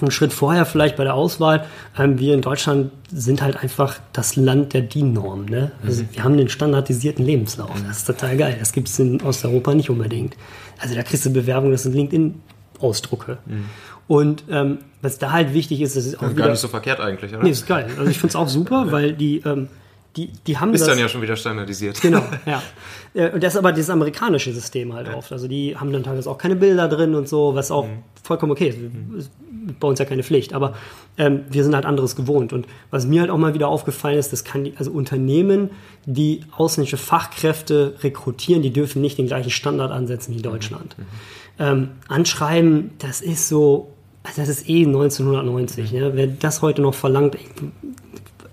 einen Schritt vorher vielleicht bei der Auswahl, ähm, wir in Deutschland sind halt einfach das Land der DIN-Norm. Ne? Also wir haben den standardisierten Lebenslauf. Das ist total geil. Das gibt es in Osteuropa nicht unbedingt. Also da kriegst du Bewerbungen, das sind LinkedIn-Ausdrucke. Und ähm, was da halt wichtig ist, das ist auch Gar wieder... nicht so verkehrt eigentlich, oder? nee, ist geil. Also ich finde es auch super, weil die, ähm, die, die haben Ist das... dann ja schon wieder standardisiert. Genau, [laughs] ja. Äh, Und das ist aber das amerikanische System halt oft. Also die haben dann teilweise auch keine Bilder drin und so, was auch vollkommen okay ist. Bei uns ja keine Pflicht. Aber ähm, wir sind halt anderes gewohnt. Und was mir halt auch mal wieder aufgefallen ist, das kann die, also Unternehmen, die ausländische Fachkräfte rekrutieren, die dürfen nicht den gleichen Standard ansetzen wie Deutschland. Ähm, anschreiben, das ist so, also das ist eh 1990. Ne? Wer das heute noch verlangt,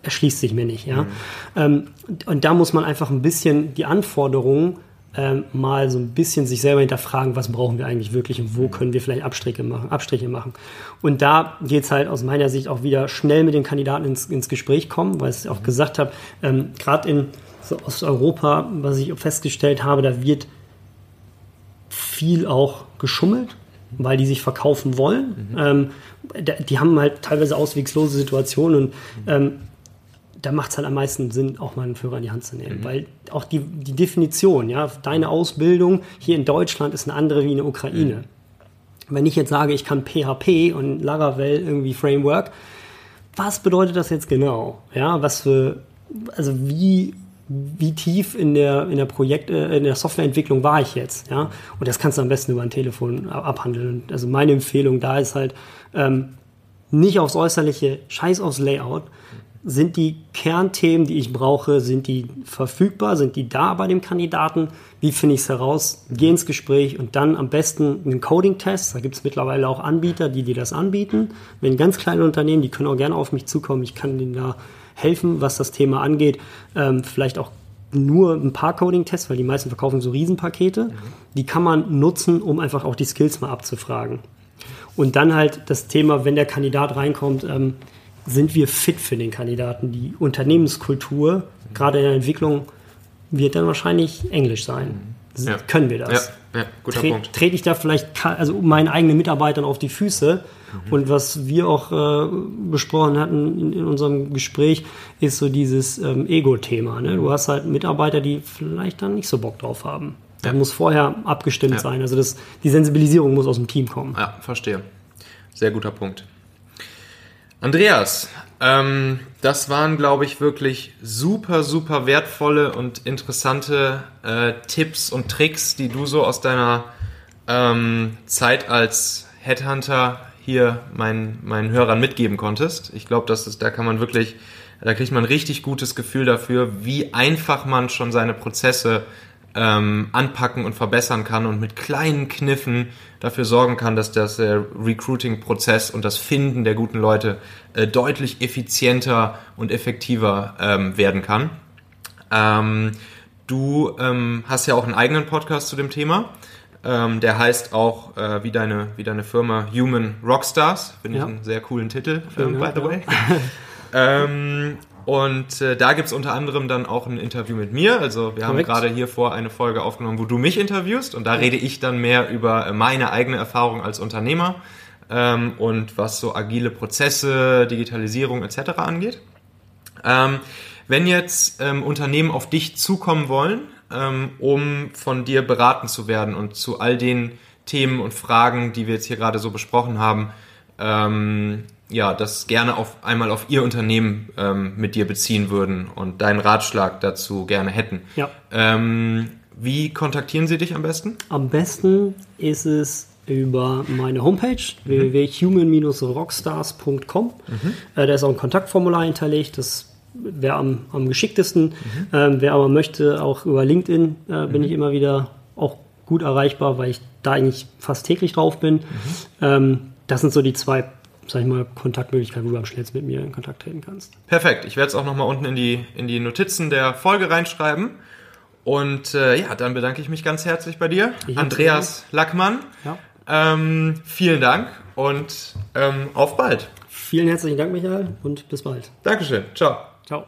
erschließt sich mir nicht. Ja? Ähm, und, und da muss man einfach ein bisschen die Anforderungen ähm, mal so ein bisschen sich selber hinterfragen, was brauchen wir eigentlich wirklich und wo können wir vielleicht Abstriche machen. Abstriche machen. Und da geht es halt aus meiner Sicht auch wieder schnell mit den Kandidaten ins, ins Gespräch kommen, weil ich auch gesagt habe, ähm, gerade in so Osteuropa, was ich festgestellt habe, da wird viel auch geschummelt, weil die sich verkaufen wollen. Ähm, da- die haben halt teilweise auswegslose Situationen und ähm, da macht es halt am meisten Sinn, auch mal einen Führer in die Hand zu nehmen. Weil auch die, die Definition, ja, deine Ausbildung hier in Deutschland ist eine andere wie in der Ukraine. Wenn ich jetzt sage, ich kann PHP und Laravel irgendwie Framework, was bedeutet das jetzt genau? Ja, was für, also wie, wie tief in der, in der Projekt, äh, in der Softwareentwicklung war ich jetzt? Ja, und das kannst du am besten über ein Telefon ab- abhandeln. Also meine Empfehlung da ist halt, ähm, nicht aufs Äußerliche, scheiß aufs Layout. Sind die Kernthemen, die ich brauche, sind die verfügbar? Sind die da bei dem Kandidaten? Wie finde ich es heraus? Geh ins Gespräch und dann am besten einen Coding-Test. Da gibt es mittlerweile auch Anbieter, die dir das anbieten. Wenn ganz kleine Unternehmen, die können auch gerne auf mich zukommen. Ich kann denen da helfen, was das Thema angeht. Ähm, vielleicht auch nur ein paar Coding-Tests, weil die meisten verkaufen so Riesenpakete. Die kann man nutzen, um einfach auch die Skills mal abzufragen. Und dann halt das Thema, wenn der Kandidat reinkommt, ähm, sind wir fit für den Kandidaten? Die Unternehmenskultur, gerade in der Entwicklung, wird dann wahrscheinlich Englisch sein. Ja. können wir das. Ja, ja guter Tre Punkt. trete ich da vielleicht also meinen eigenen Mitarbeitern auf die Füße. Mhm. Und was wir auch äh, besprochen hatten in, in unserem Gespräch, ist so dieses ähm, Ego-Thema. Ne? Du hast halt Mitarbeiter, die vielleicht dann nicht so Bock drauf haben. Da Ja. muss vorher abgestimmt sein. Also das, die Sensibilisierung muss aus dem Team kommen. Ja, verstehe. Sehr guter Punkt. Andreas, ähm, das waren, glaube ich, wirklich super, super wertvolle und interessante äh, Tipps und Tricks, die du so aus deiner ähm, Zeit als Headhunter hier meinen, meinen Hörern mitgeben konntest. Ich glaube, dass es, da kann man wirklich, da kriegt man ein richtig gutes Gefühl dafür, wie einfach man schon seine Prozesse ähm, anpacken und verbessern kann und mit kleinen Kniffen dafür sorgen kann, dass das äh, Recruiting-Prozess und das Finden der guten Leute äh, deutlich effizienter und effektiver ähm, werden kann. Ähm, du ähm, hast ja auch einen eigenen Podcast zu dem Thema. Ähm, der heißt auch äh, wie, deine, wie deine Firma Human Rockstars. Finde ich Ja. einen sehr coolen Titel, ähm, by the way. [laughs] und äh, da gibt's unter anderem dann auch ein Interview mit mir. Also wir haben gerade hier vor eine Folge aufgenommen, wo du mich interviewst. Und da rede ich dann mehr über äh, meine eigene Erfahrung als Unternehmer ähm, und was so agile Prozesse, Digitalisierung etc. angeht. Ähm, wenn jetzt ähm, Unternehmen auf dich zukommen wollen, ähm, um von dir beraten zu werden und zu all den Themen und Fragen, die wir jetzt hier gerade so besprochen haben, ähm, ja, das gerne auf einmal auf ihr Unternehmen ähm, mit dir beziehen würden und deinen Ratschlag dazu gerne hätten. Ja. Ähm, wie kontaktieren sie dich am besten? Am besten ist es über meine Homepage www.human-rockstars.com. Äh, da ist auch ein Kontaktformular hinterlegt. Das wäre am, am geschicktesten. Ähm, wer aber möchte, auch über LinkedIn äh, bin ich immer wieder auch gut erreichbar, weil ich da eigentlich fast täglich drauf bin. Ähm, das sind so die zwei, sag ich mal, Kontaktmöglichkeiten, wo du am schnellsten mit mir in Kontakt treten kannst. Perfekt. Ich werde es auch nochmal unten in die, in die Notizen der Folge reinschreiben. Und äh, ja, dann bedanke ich mich ganz herzlich bei dir, Ich Andreas Lackmann. Ja. Ähm, vielen Dank und ähm, auf bald. Vielen herzlichen Dank, Michael, und bis bald. Dankeschön. Ciao. Ciao.